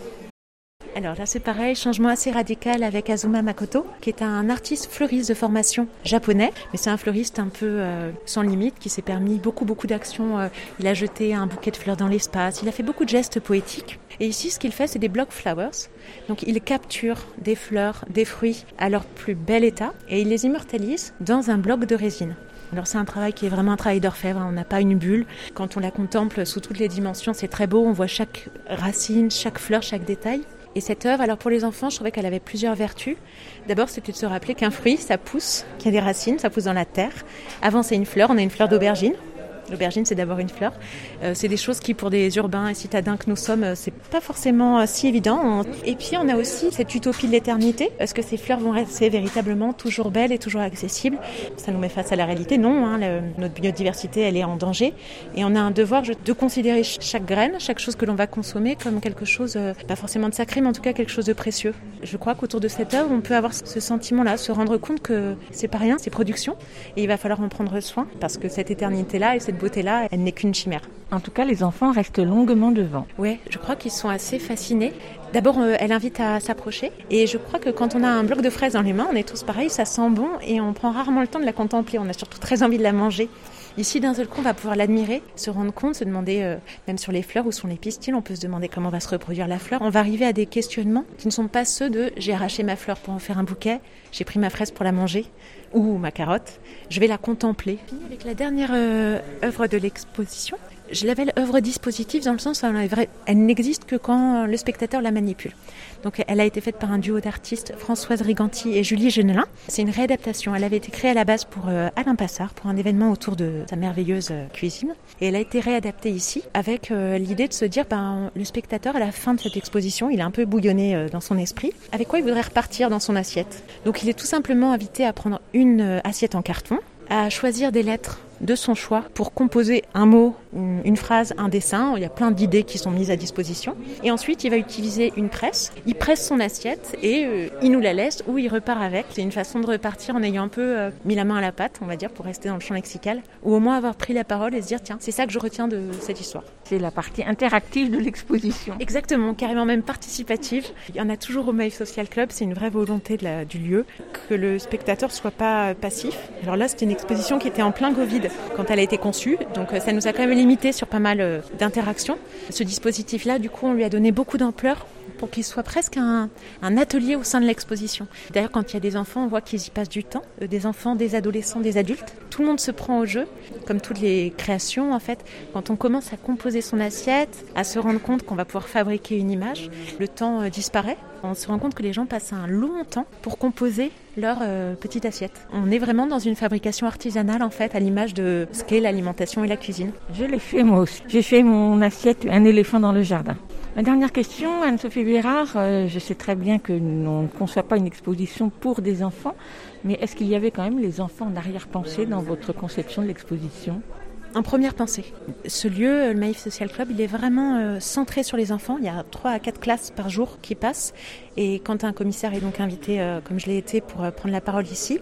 Speaker 11: Alors là, c'est pareil, changement assez radical avec Azuma Makoto, qui est un artiste fleuriste de formation japonais, mais c'est un fleuriste un peu euh, sans limite qui s'est permis beaucoup, beaucoup d'actions. Euh, il a jeté un bouquet de fleurs dans l'espace, il a fait beaucoup de gestes poétiques. Et ici, ce qu'il fait, c'est des block flowers. Donc, il capture des fleurs, des fruits à leur plus bel état et il les immortalise dans un bloc de résine. Alors c'est un travail qui est vraiment un travail d'orfèvre, hein. on n'a pas une bulle. Quand on la contemple sous toutes les dimensions, c'est très beau, on voit chaque racine, chaque fleur, chaque détail. Et cette œuvre, alors pour les enfants, je trouvais qu'elle avait plusieurs vertus. D'abord, c'était de se rappeler qu'un fruit, ça pousse, qu'il y a des racines, ça pousse dans la terre. Avant, c'est une fleur, on a une fleur d'aubergine. L'aubergine, c'est d'abord une fleur. Euh, c'est des choses qui, pour des urbains et citadins que nous sommes, euh, c'est pas forcément euh, si évident. On- Et puis, on a aussi cette utopie de l'éternité. Est-ce que ces fleurs vont rester véritablement toujours belles et toujours accessibles? Ça nous met face à la réalité. Non, hein, notre biodiversité, elle est en danger. Et on a un devoir de considérer ch- chaque graine, chaque chose que l'on va consommer comme quelque chose, pas forcément de sacré, mais en tout cas quelque chose de précieux. Je crois qu'autour de cette œuvre, on peut avoir ce sentiment-là, se rendre compte que c'est pas rien, c'est production. Et il va falloir en prendre soin parce que cette éternité-là et cette beauté-là, elle n'est qu'une chimère.
Speaker 2: En tout cas, les enfants restent longuement devant.
Speaker 11: Ouais, je crois qu'ils sont assez fascinés. D'abord, euh, elle invite à s'approcher. Et je crois que quand on a un bloc de fraises dans les mains, on est tous pareils, ça sent bon et on prend rarement le temps de la contempler. On a surtout très envie de la manger. Ici, d'un seul coup, on va pouvoir l'admirer, se rendre compte, se demander, euh, même sur les fleurs, où sont les pistils, on peut se demander comment va se reproduire la fleur. On va arriver à des questionnements qui ne sont pas ceux de j'ai arraché ma fleur pour en faire un bouquet, j'ai pris ma fraise pour la manger, ou ma carotte, je vais la contempler. Avec la dernière euh, œuvre de l'exposition, je l'appelle œuvre dispositive dans le sens où elle n'existe que quand le spectateur la manipule. Donc elle a été faite par un duo d'artistes, Françoise Riganti et Julie Genelin. C'est une réadaptation. Elle avait été créée à la base pour euh, Alain Passard, pour un événement autour de sa merveilleuse euh, cuisine. Et elle a été réadaptée ici avec l'idée de se dire, ben, le spectateur à la fin de cette exposition, il est un peu bouillonné dans son esprit. Avec quoi il voudrait repartir dans son assiette? Donc il est tout simplement invité à prendre une assiette en carton, à choisir des lettres de son choix pour composer un mot, une phrase, un dessin. Il y a plein d'idées qui sont mises à disposition. Et ensuite, il va utiliser une presse. Il presse son assiette et euh, il nous la laisse ou il repart avec. C'est une façon de repartir en ayant un peu euh, mis la main à la pâte, on va dire, pour rester dans le champ lexical. Ou au moins avoir pris la parole et se dire, tiens, c'est ça que je retiens de cette histoire.
Speaker 2: C'est la partie interactive de l'exposition.
Speaker 11: Exactement, carrément même participative. Il y en a toujours au Maïf Social Club. C'est une vraie volonté de la, du lieu que le spectateur soit pas passif. Alors là, c'était une exposition qui était en plein Covid quand elle a été conçue. Donc euh, ça nous a quand même limité sur pas mal euh, d'interactions. Ce dispositif-là, du coup, on lui a donné beaucoup d'ampleur pour qu'il soit presque un, atelier au sein de l'exposition. D'ailleurs, quand il y a des enfants, on voit qu'ils y passent du temps, euh, des enfants, des adolescents, des adultes. Tout le monde se prend au jeu, comme toutes les créations en fait. Quand on commence à composer son assiette, à se rendre compte qu'on va pouvoir fabriquer une image, le temps disparaît. On se rend compte que les gens passent un long temps pour composer leur euh, petite assiette. On est vraiment dans une fabrication artisanale en fait, à l'image de ce qu'est l'alimentation et la cuisine.
Speaker 2: Je l'ai fait moi aussi. J'ai fait mon assiette un éléphant dans le jardin. Ma dernière question, Anne-Sophie Bérard, euh, je sais très bien que l'on ne conçoit pas une exposition pour des enfants, mais est-ce qu'il y avait quand même les enfants en arrière-pensée dans votre conception de l'exposition?
Speaker 11: En première pensée. Ce lieu, le Maïf Social Club, il est vraiment euh, centré sur les enfants. Il y a 3 à 4 classes par jour qui passent. Et quand un commissaire est donc invité, euh, comme je l'ai été, pour euh, prendre la parole ici,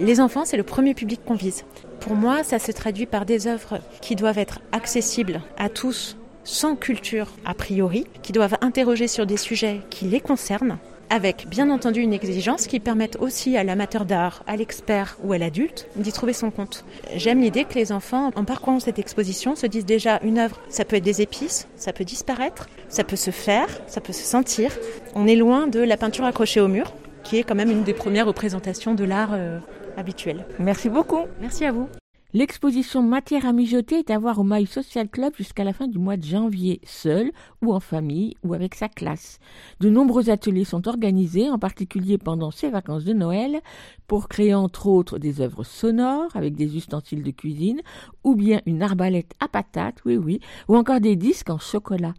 Speaker 11: les enfants, c'est le premier public qu'on vise. Pour moi, ça se traduit par des œuvres qui doivent être accessibles à tous sans culture a priori, qui doivent interroger sur des sujets qui les concernent, avec bien entendu une exigence qui permette aussi à l'amateur d'art, à l'expert ou à l'adulte d'y trouver son compte. J'aime l'idée que les enfants, en parcourant cette exposition, se disent déjà une œuvre, ça peut être des épices, ça peut disparaître, ça peut se faire, ça peut se sentir. On est loin de la peinture accrochée au mur, qui est quand même une des premières représentations de l'art euh, habituel.
Speaker 2: Merci beaucoup.
Speaker 11: Merci à vous.
Speaker 2: L'exposition Matière à mijoter est à voir au Maï Social Club jusqu'à la fin du mois de janvier, seul ou en famille ou avec sa classe. De nombreux ateliers sont organisés, en particulier pendant ces vacances de Noël, pour créer entre autres des œuvres sonores avec des ustensiles de cuisine, ou bien une arbalète à patates, oui oui, ou encore des disques en chocolat.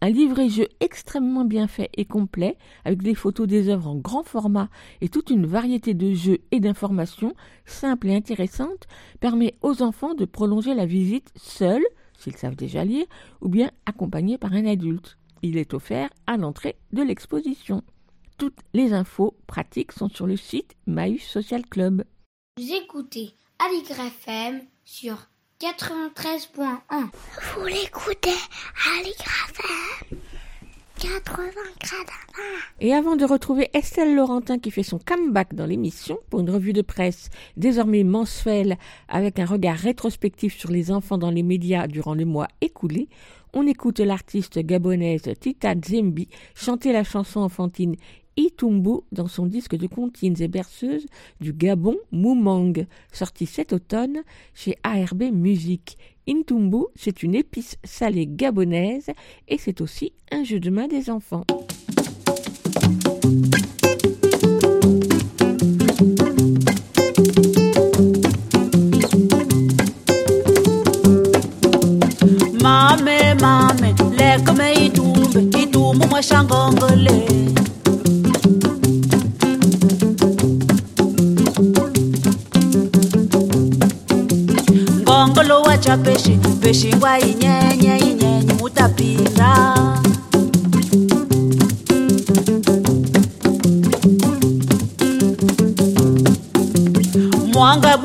Speaker 2: Un livret-jeu extrêmement bien fait et complet, avec des photos des œuvres en grand format et toute une variété de jeux et d'informations simples et intéressantes, permet aux enfants de prolonger la visite seuls, s'ils savent déjà lire, ou bien accompagnés par un adulte. Il est offert à l'entrée de l'exposition. Toutes les infos pratiques sont sur le site Maïs Social Club.
Speaker 5: Vous écoutez FM sur 93.1.
Speaker 13: Vous l'écoutez à 80
Speaker 2: Et avant de retrouver Estelle Laurentin qui fait son comeback dans l'émission pour une revue de presse désormais mensuelle avec un regard rétrospectif sur les enfants dans les médias durant le mois écoulé, on écoute l'artiste gabonaise Tita Zembi chanter la chanson enfantine Itumbu dans son disque de comptines et berceuses du Gabon Moumang, sorti cet automne chez ARB Musique. Intumbu, c'est une épice salée gabonaise et c'est aussi un jeu de main des enfants.
Speaker 14: Mame, mame, cha peshi peshi ngwa inyenye inyenye mutapinda. Mwanga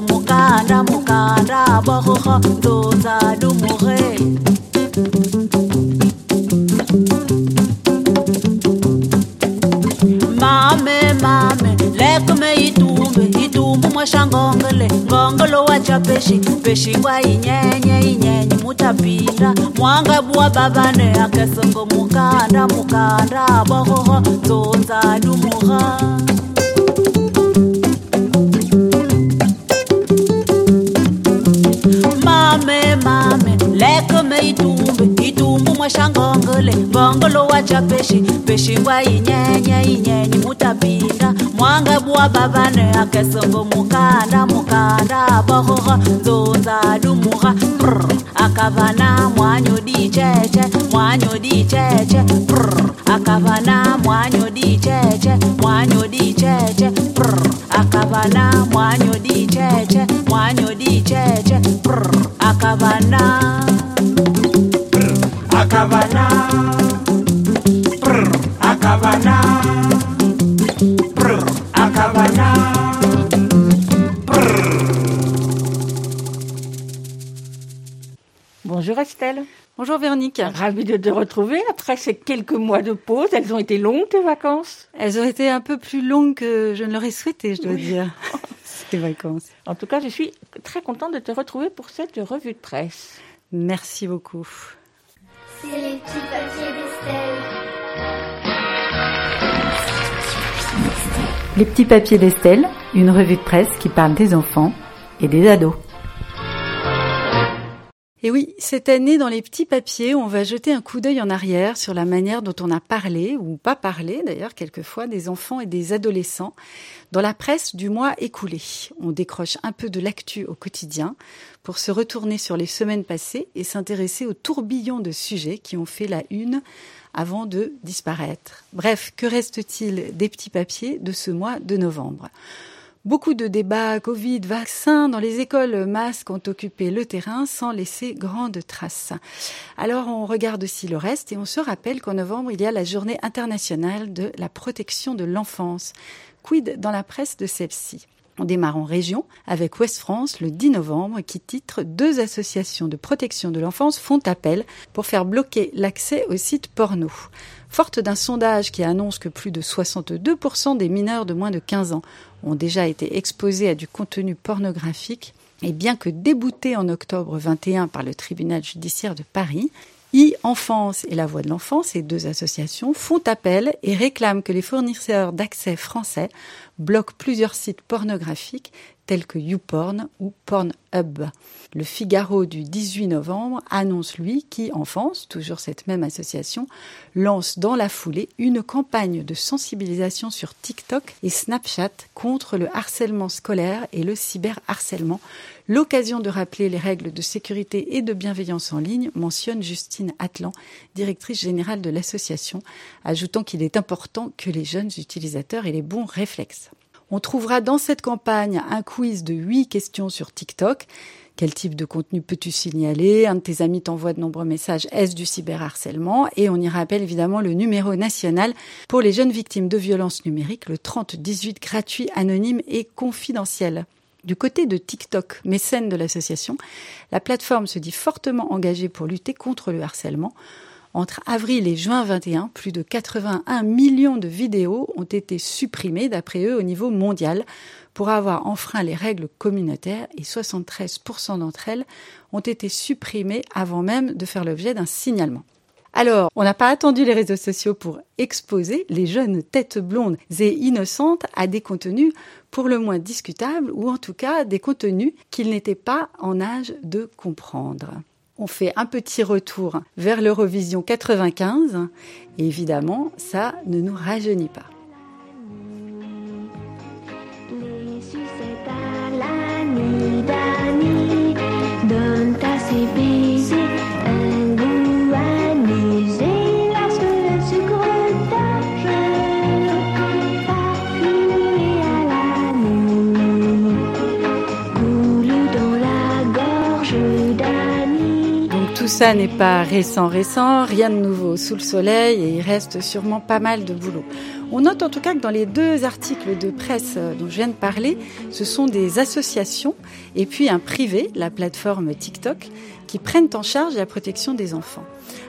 Speaker 14: mukanda mukanda bohoho ndoza dumure wachacha ngongole ngongolo wacha peshi peshi wa inyenye inyenye babane akesongo mukanda mukanda bohoho zonza dumuha mame mame leke meitu mwashangongole ngongolo wacha peshi peshi ngwa inyenye inyenye mutapinda mwanga bwa babane akesongo mukanda mukanda bohoho nzonza dumuha akavana mwanyo dicheche mwanyo dicheche akavana mwanyo dicheche mwanyo dicheche akavana mwanyo dicheche mwanyo dicheche akavana
Speaker 9: Akavana, prr, akavana, prr, akavana,
Speaker 2: Bonjour Estelle.
Speaker 15: Bonjour Véronique.
Speaker 2: Ravie de te retrouver après ces quelques mois de pause. Elles ont été longues tes vacances?
Speaker 15: Elles ont été un peu plus longues que je ne l'aurais souhaité, je dois
Speaker 2: Oui.
Speaker 15: dire. Ces vacances.
Speaker 2: En tout cas, je suis très contente de te retrouver pour cette revue de presse.
Speaker 15: Merci beaucoup.
Speaker 5: C'est les petits papiers d'Estelle.
Speaker 16: Les petits papiers d'Estelle, une revue de presse qui parle des enfants et des ados.
Speaker 15: Et oui, cette année, dans les petits papiers, on va jeter un coup d'œil en arrière sur la manière dont on a parlé, ou pas parlé d'ailleurs, quelquefois, des enfants et des adolescents dans la presse du mois écoulé. On décroche un peu de l'actu au quotidien pour se retourner sur les semaines passées et s'intéresser au tourbillon de sujets qui ont fait la une avant de disparaître. Bref, que reste-t-il des petits papiers de ce mois de novembre? Beaucoup de débats Covid, vaccins dans les écoles, masques ont occupé le terrain sans laisser grande trace. Alors on regarde aussi le reste et on se rappelle qu'en novembre, il y a la journée internationale de la protection de l'enfance. Quid dans la presse de celle-ci? On démarre en région avec Ouest France le 10 novembre qui titre Deux associations de protection de l'enfance font appel pour faire bloquer l'accès aux sites porno. Forte d'un sondage qui annonce que plus de 62% des mineurs de moins de 15 ans ont déjà été exposés à du contenu pornographique, et bien que déboutés en octobre 21 par le tribunal judiciaire de Paris, e-Enfance et La Voix de l'Enfant, ces deux associations, font appel et réclament que les fournisseurs d'accès français bloquent plusieurs sites pornographiques tels que YouPorn ou Pornhub. Le Figaro du 18 novembre annonce, lui, qu'e-Enfance, toujours cette même association, lance dans la foulée une campagne de sensibilisation sur TikTok et Snapchat contre le harcèlement scolaire et le cyberharcèlement. L'occasion de rappeler les règles de sécurité et de bienveillance en ligne, mentionne Justine Atlan, directrice générale de l'association, ajoutant qu'il est important que les jeunes utilisateurs aient les bons réflexes. On trouvera dans cette campagne un quiz de 8 questions sur TikTok. Quel type de contenu peux-tu signaler? Un de tes amis t'envoie de nombreux messages. Est-ce du cyberharcèlement? Et on y rappelle évidemment le numéro national pour les jeunes victimes de violences numériques, le 3018 gratuit, anonyme et confidentiel. Du côté de TikTok, mécène de l'association, la plateforme se dit fortement engagée pour lutter contre le harcèlement. Entre avril et juin 21, plus de 81 millions de vidéos ont été supprimées, d'après eux, au niveau mondial, pour avoir enfreint les règles communautaires et 73% d'entre elles ont été supprimées avant même de faire l'objet d'un signalement. Alors, on n'a pas attendu les réseaux sociaux pour exposer les jeunes têtes blondes et innocentes à des contenus pour le moins discutables ou en tout cas des contenus qu'ils n'étaient pas en âge de comprendre. On fait un petit retour vers l'Eurovision 95 et évidemment, ça ne nous rajeunit pas. Tout ça n'est pas récent récent, rien de nouveau sous le soleil et il reste sûrement pas mal de boulot. On note en tout cas que dans les deux articles de presse euh, dont je viens de parler, ce sont des associations et puis un privé, la plateforme TikTok, qui prennent en charge la protection des enfants.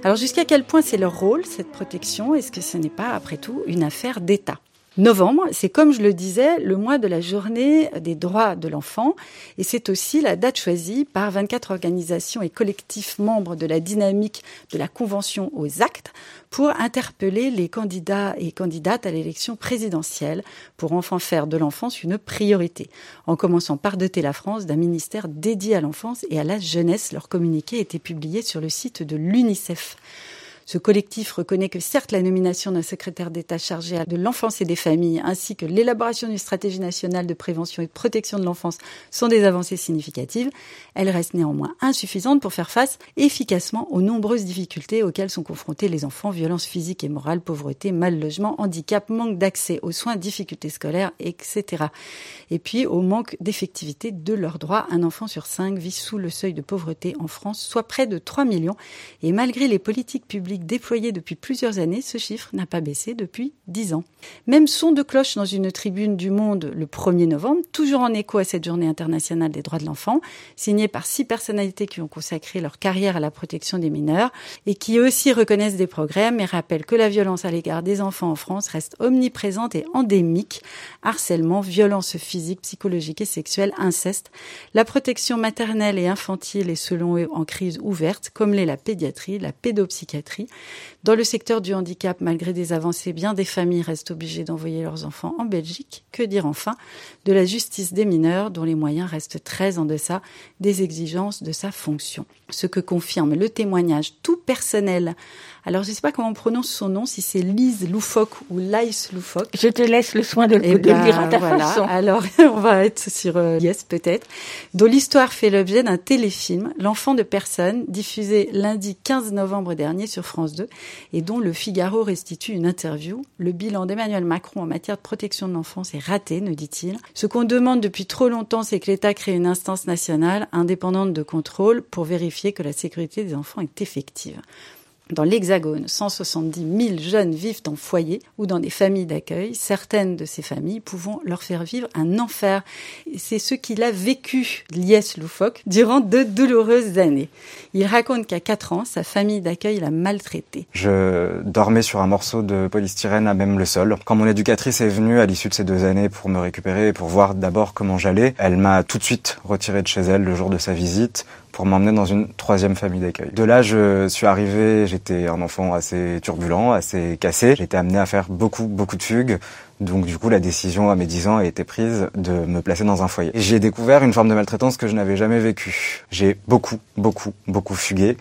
Speaker 15: Alors jusqu'à quel point c'est leur rôle, cette protection? Est-ce que ce n'est pas, après tout, une affaire d'État? Novembre, c'est comme je le disais, le mois de la journée des droits de l'enfant et c'est aussi la date choisie par 24 organisations et collectifs membres de la dynamique de la Convention aux actes pour interpeller les candidats et candidates à l'élection présidentielle pour enfin faire de l'enfance une priorité, en commençant par doter la France d'un ministère dédié à l'enfance et à la jeunesse. Leur communiqué a été publié sur le site de l'UNICEF. Ce collectif reconnaît que certes la nomination d'un secrétaire d'État chargé de l'enfance et des familles, ainsi que l'élaboration d'une stratégie nationale de prévention et de protection de l'enfance sont des avancées significatives, elles restent néanmoins insuffisantes pour faire face efficacement aux nombreuses difficultés auxquelles sont confrontés les enfants, violences physiques et morales, pauvreté, mal logement, handicap, manque d'accès aux soins, difficultés scolaires, etc. Et puis au manque d'effectivité de leurs droits. Un enfant sur cinq vit sous le seuil de pauvreté en France, soit près de 3 millions. Et malgré les politiques publiques déployé depuis plusieurs années, ce chiffre n'a pas baissé depuis dix ans. Même son de cloche dans une tribune du Monde le 1er novembre, toujours en écho à cette journée internationale des droits de l'enfant, signée par six personnalités qui ont consacré leur carrière à la protection des mineurs et qui aussi reconnaissent des progrès, mais rappellent que la violence à l'égard des enfants en France reste omniprésente et endémique. Harcèlement, violence physique, psychologique et sexuelle, inceste. La protection maternelle et infantile est selon eux en crise ouverte, comme l'est la pédiatrie, la pédopsychiatrie. Dans le secteur du handicap, malgré des avancées, bien des familles restent obligées d'envoyer leurs enfants en Belgique. Que dire enfin de la justice des mineurs, dont les moyens restent très en deçà des exigences de sa fonction? Ce que confirme le témoignage tout personnel alors, je ne sais pas comment on prononce son nom, si c'est Lise Loufoque ou Laïs Loufoque.
Speaker 2: Je te laisse le soin de, le,
Speaker 15: eh ben,
Speaker 2: lire à ta
Speaker 15: voilà.
Speaker 2: façon.
Speaker 15: Alors, on va être sur euh, Yes, peut-être. Dont l'histoire fait l'objet d'un téléfilm, L'enfant de personne, diffusé lundi 15 novembre dernier sur France 2, et dont le Figaro restitue une interview. Le bilan d'Emmanuel Macron en matière de protection de l'enfance est raté, nous dit-il. Ce qu'on demande depuis trop longtemps, c'est que l'État crée une instance nationale indépendante de contrôle pour vérifier que la sécurité des enfants est effective. Dans l'Hexagone, 170 000 jeunes vivent en foyer ou dans des familles d'accueil. Certaines de ces familles pouvant leur faire vivre un enfer. C'est ce qu'il a vécu, Lies Loufoque, durant de douloureuses années. Il raconte qu'à 4 ans, sa famille d'accueil l'a maltraité.
Speaker 17: Je dormais sur un morceau de polystyrène à même le sol. Quand mon éducatrice est venue à l'issue de ces deux années pour me récupérer et pour voir d'abord comment j'allais, elle m'a tout de suite retiré de chez elle le jour de sa visite pour m'emmener dans une troisième famille d'accueil. De là, je suis arrivé, j'étais un enfant assez turbulent, assez cassé. J'étais amené à faire beaucoup, beaucoup de fugues. Donc du coup, la décision à mes 10 ans a été prise de me placer dans un foyer. J'ai découvert une forme de maltraitance que je n'avais jamais vécue. J'ai beaucoup, beaucoup, beaucoup fugué.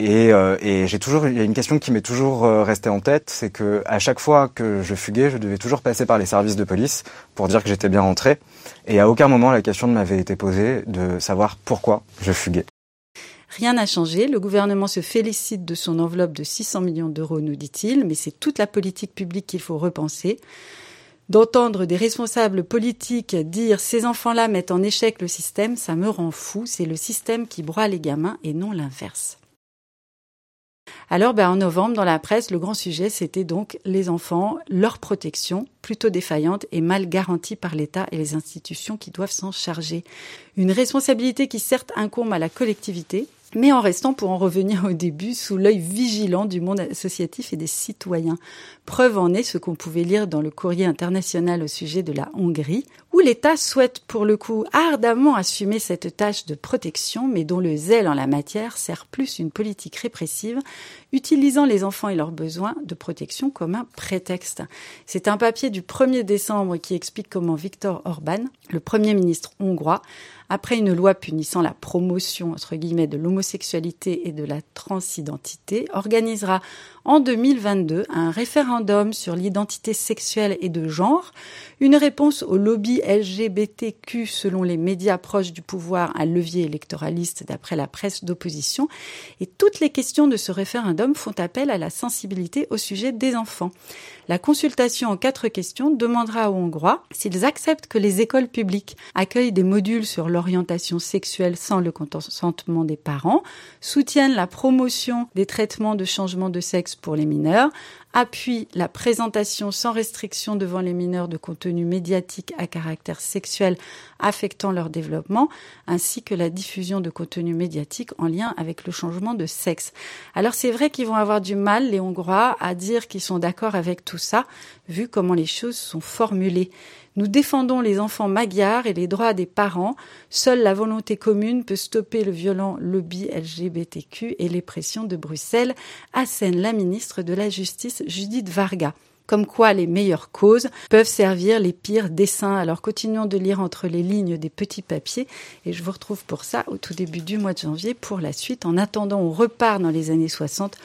Speaker 17: Et, euh, et j'ai toujours, il y a une question qui m'est toujours euh, restée en tête, c'est que à chaque fois que je fuguais, je devais toujours passer par les services de police pour dire que j'étais bien rentré. Et à aucun moment la question ne m'avait été posée de savoir pourquoi je fuguais.
Speaker 15: Rien n'a changé. Le gouvernement se félicite de son enveloppe de 600 millions d'euros, nous dit-il, mais c'est toute la politique publique qu'il faut repenser. D'entendre des responsables politiques dire ces enfants-là mettent en échec le système, ça me rend fou. C'est le système qui broie les gamins et non l'inverse. Alors, ben, en novembre, dans la presse, le grand sujet, c'était donc les enfants, leur protection, plutôt défaillante et mal garantie par l'État et les institutions qui doivent s'en charger. Une responsabilité qui certes incombe à la collectivité, mais en restant, pour en revenir au début, sous l'œil vigilant du monde associatif et des citoyens. Preuve en est ce qu'on pouvait lire dans le courrier international au sujet de la Hongrie, où l'État souhaite pour le coup ardemment assumer cette tâche de protection, mais dont le zèle en la matière sert plus une politique répressive, utilisant les enfants et leurs besoins de protection comme un prétexte. C'est un papier du 1er décembre qui explique comment Viktor Orban, le Premier ministre hongrois, après une loi punissant la promotion entre guillemets de l'homosexualité et de la transidentité, organisera en 2022 un référendum sur l'identité sexuelle et de genre, une réponse au lobby LGBTQ selon les médias proches du pouvoir, un levier électoraliste d'après la presse d'opposition, et toutes les questions de ce référendum font appel à la sensibilité au sujet des enfants. La consultation en quatre questions demandera aux Hongrois s'ils acceptent que les écoles publiques accueillent des modules sur l'orientation sexuelle sans le consentement des parents, soutiennent la promotion des traitements de changement de sexe pour les mineurs, appuie la présentation sans restriction devant les mineurs de contenu médiatique à caractère sexuel affectant leur développement, ainsi que la diffusion de contenu médiatique en lien avec le changement de sexe. Alors c'est vrai qu'ils vont avoir du mal, les Hongrois, à dire qu'ils sont d'accord avec tout ça, vu comment les choses sont formulées. Nous défendons les enfants magyars et les droits des parents. Seule la volonté commune peut stopper le violent lobby LGBTQ et les pressions de Bruxelles, assène la ministre de la Justice Judith Varga comme quoi les meilleures causes peuvent servir les pires dessins. Alors continuons de lire entre les lignes des petits papiers et je vous retrouve pour ça au tout début du mois de janvier pour la suite. En attendant, on repart dans les années 60,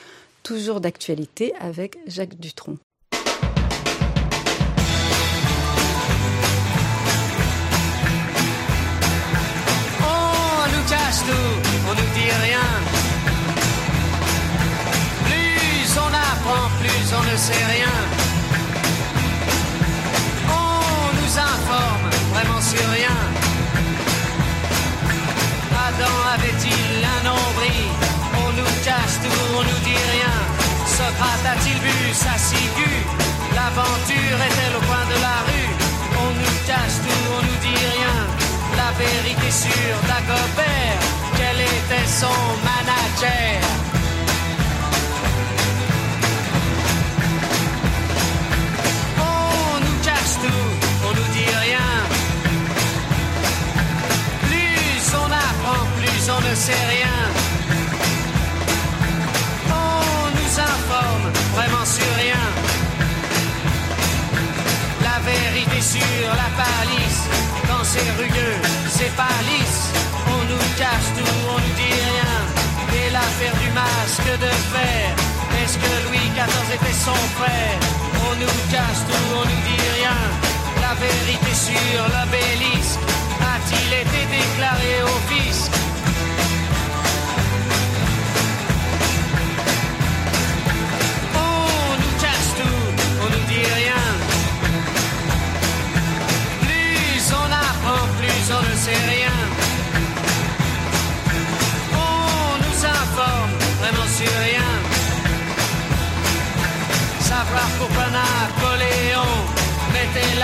Speaker 15: toujours d'actualité avec Jacques Dutronc.
Speaker 18: On nous dit rien. Plus on apprend, plus on ne sait rien. On nous informe vraiment sur rien. Adam avait-il un nombril? On nous cache tout, on nous dit rien. Socrate a-t-il vu sa ciguë? L'aventure est-elle au coin de la rue? On nous cache tout, on nous dit rien la vérité sur Dagobert, son manager. On nous cache tout, on nous dit rien. Plus on apprend, plus on ne sait rien. On nous informe vraiment sur rien. La vérité sur la palisse quand c'est rugueux, c'est pas lisse. On nous cache tout, masque de fer, est-ce que Louis XIV était son frère? On nous cache tout, on nous dit rien. La vérité sur l'obélisque,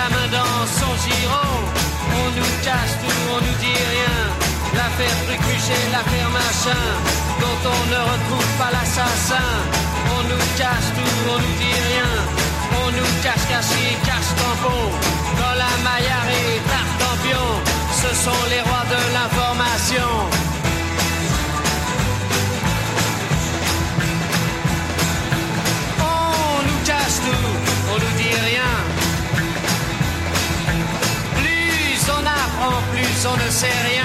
Speaker 18: la main dans son giron. On nous cache tout, on nous dit rien. L'affaire Trucuche l'affaire Machin, dont on ne retrouve pas l'assassin. On nous cache tout, on nous dit rien. On nous cache caché, cache tampon. Dans la maillard et tartampion ce sont les rois de l'information. On nous cache tout, on nous dit rien. Apprend, plus on ne sait rien.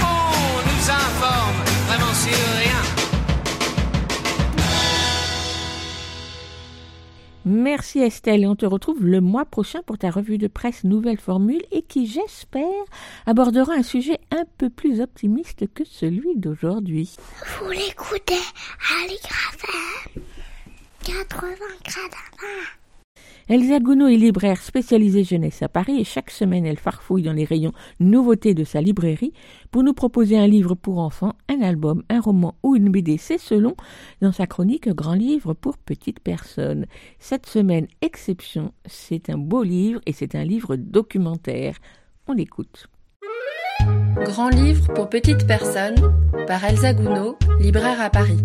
Speaker 18: On nous informe vraiment sur rien.
Speaker 2: Merci Estelle et on te retrouve le mois prochain pour ta revue de presse Nouvelle Formule et qui, j'espère, abordera un sujet un peu plus optimiste que celui d'aujourd'hui.
Speaker 13: Vous l'écoutez à 80 grades
Speaker 2: Elsa Gounod est libraire spécialisée jeunesse à Paris et chaque semaine elle farfouille dans les rayons nouveautés de sa librairie pour nous proposer un livre pour enfants, un album, un roman ou une BD, c'est selon, dans sa chronique Grand livre pour petites personnes. Cette semaine, exception, c'est un beau livre et c'est un livre documentaire. On l'écoute.
Speaker 19: Grand livre pour petites personnes par Elsa Gounod, libraire à Paris.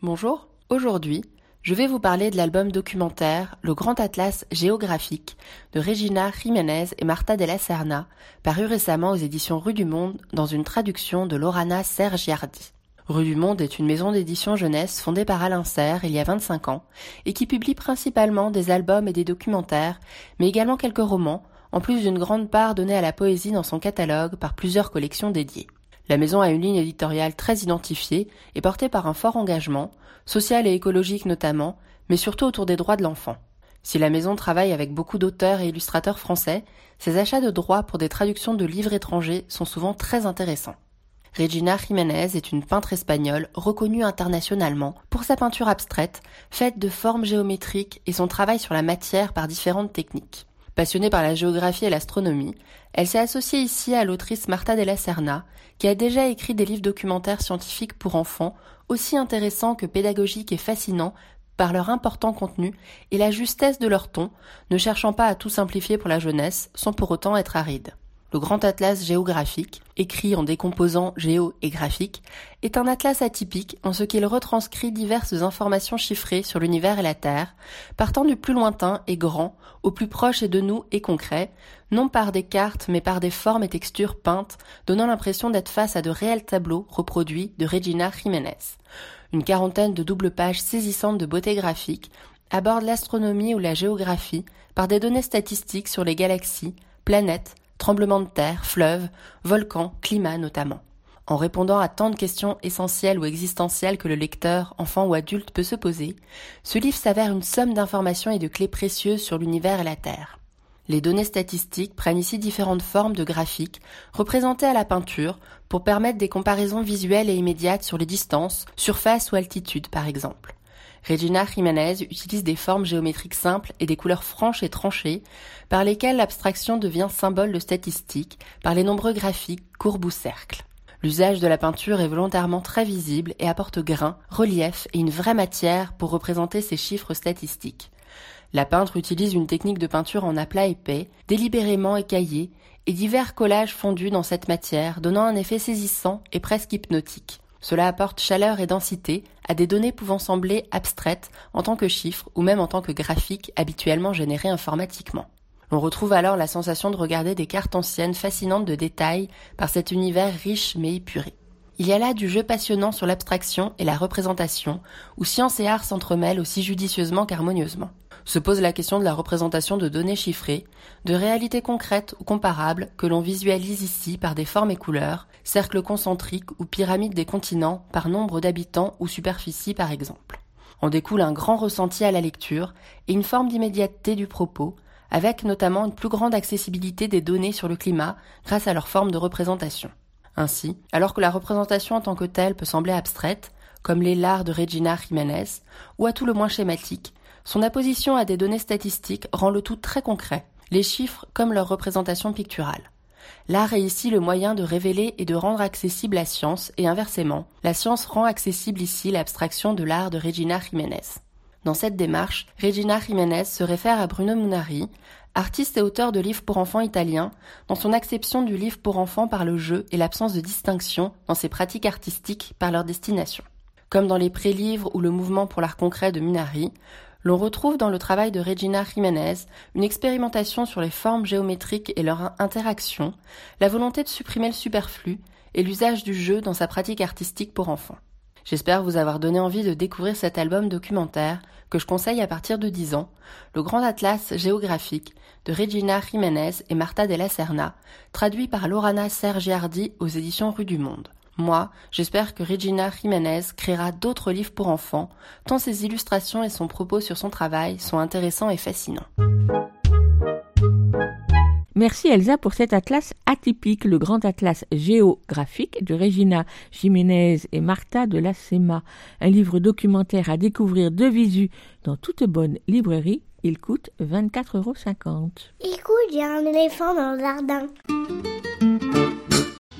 Speaker 19: Bonjour, aujourd'hui je vais vous parler de l'album documentaire Le Grand Atlas géographique de Regina Jiménez et Marta Della Serna, paru récemment aux éditions Rue du Monde dans une traduction de Lorana Sergiardi. Rue du Monde est une maison d'édition jeunesse fondée par Alain Serre il y a 25 ans et qui publie principalement des albums et des documentaires, mais également quelques romans, en plus d'une grande part donnée à la poésie dans son catalogue par plusieurs collections dédiées. La maison a une ligne éditoriale très identifiée et portée par un fort engagement, social et écologique notamment, mais surtout autour des droits de l'enfant. Si la maison travaille avec beaucoup d'auteurs et illustrateurs français, ses achats de droits pour des traductions de livres étrangers sont souvent très intéressants. Regina Jiménez est une peintre espagnole reconnue internationalement pour sa peinture abstraite, faite de formes géométriques et son travail sur la matière par différentes techniques. Passionnée par la géographie et l'astronomie, elle s'est associée ici à l'autrice Marta Della Serna, qui a déjà écrit des livres documentaires scientifiques pour enfants aussi intéressants que pédagogiques et fascinants par leur important contenu et la justesse de leur ton, ne cherchant pas à tout simplifier pour la jeunesse sans pour autant être aride. Le Grand Atlas géographique, écrit en décomposant géo et graphique, est un atlas atypique en ce qu'il retranscrit diverses informations chiffrées sur l'univers et la Terre, partant du plus lointain et grand au plus proche et de nous et concret, non par des cartes mais par des formes et textures peintes, donnant l'impression d'être face à de réels tableaux reproduits de Regina Jiménez. Une quarantaine de doubles pages saisissantes de beauté graphique abordent l'astronomie ou la géographie par des données statistiques sur les galaxies, planètes, tremblements de terre, fleuves, volcans, climat notamment. En répondant à tant de questions essentielles ou existentielles que le lecteur, enfant ou adulte, peut se poser, ce livre s'avère une somme d'informations et de clés précieuses sur l'univers et la Terre. Les données statistiques prennent ici différentes formes de graphiques, représentées à la peinture, pour permettre des comparaisons visuelles et immédiates sur les distances, surface ou altitude par exemple. Regina Jiménez utilise des formes géométriques simples et des couleurs franches et tranchées, par lesquelles l'abstraction devient symbole de statistique par les nombreux graphiques, courbes ou cercles. L'usage de la peinture est volontairement très visible et apporte grain, relief et une vraie matière pour représenter ces chiffres statistiques. La peintre utilise une technique de peinture en aplat épais, délibérément écaillé, et divers collages fondus dans cette matière, donnant un effet saisissant et presque hypnotique. Cela apporte chaleur et densité à des données pouvant sembler abstraites en tant que chiffres ou même en tant que graphiques habituellement générés informatiquement. On retrouve alors la sensation de regarder des cartes anciennes fascinantes de détails par cet univers riche mais épuré. Il y a là du jeu passionnant sur l'abstraction et la représentation, où science et art s'entremêlent aussi judicieusement qu'harmonieusement se pose la question de la représentation de données chiffrées, de réalités concrètes ou comparables que l'on visualise ici par des formes et couleurs, cercles concentriques ou pyramides des continents par nombre d'habitants ou superficie par exemple. En découle un grand ressenti à la lecture et une forme d'immédiateté du propos, avec notamment une plus grande accessibilité des données sur le climat grâce à leur forme de représentation. Ainsi, alors que la représentation en tant que telle peut sembler abstraite, comme l'est l'art de Regina Jiménez, ou à tout le moins schématique, son apposition à des données statistiques rend le tout très concret, les chiffres comme leur représentation picturale. L'art est ici le moyen de révéler et de rendre accessible la science, et inversement, la science rend accessible ici l'abstraction de l'art de Regina Jiménez. Dans cette démarche, Regina Jiménez se réfère à Bruno Munari, artiste et auteur de livres pour enfants italiens, dans son acception du livre pour enfants par le jeu et l'absence de distinction dans ses pratiques artistiques par leur destination. Comme dans les pré-livres ou le mouvement pour l'art concret de Munari, l'on retrouve dans le travail de Regina Jiménez une expérimentation sur les formes géométriques et leur interaction, la volonté de supprimer le superflu et l'usage du jeu dans sa pratique artistique pour enfants. J'espère vous avoir donné envie de découvrir cet album documentaire que je conseille à partir de 10 ans, le Grand Atlas géographique de Regina Jiménez et Marta Della Serna, traduit par Lorana Sergiardi aux éditions Rue du Monde. Moi, j'espère que Regina Jiménez créera d'autres livres pour enfants, tant ses illustrations et son propos sur son travail sont intéressants et fascinants.
Speaker 2: Merci Elsa pour cet atlas atypique, le grand atlas géographique de Regina Jiménez et Martha de la SEMA. Un livre documentaire à découvrir de visu dans toute bonne librairie. Il coûte 24,50 euros.
Speaker 5: Écoute, il y a un éléphant dans le jardin.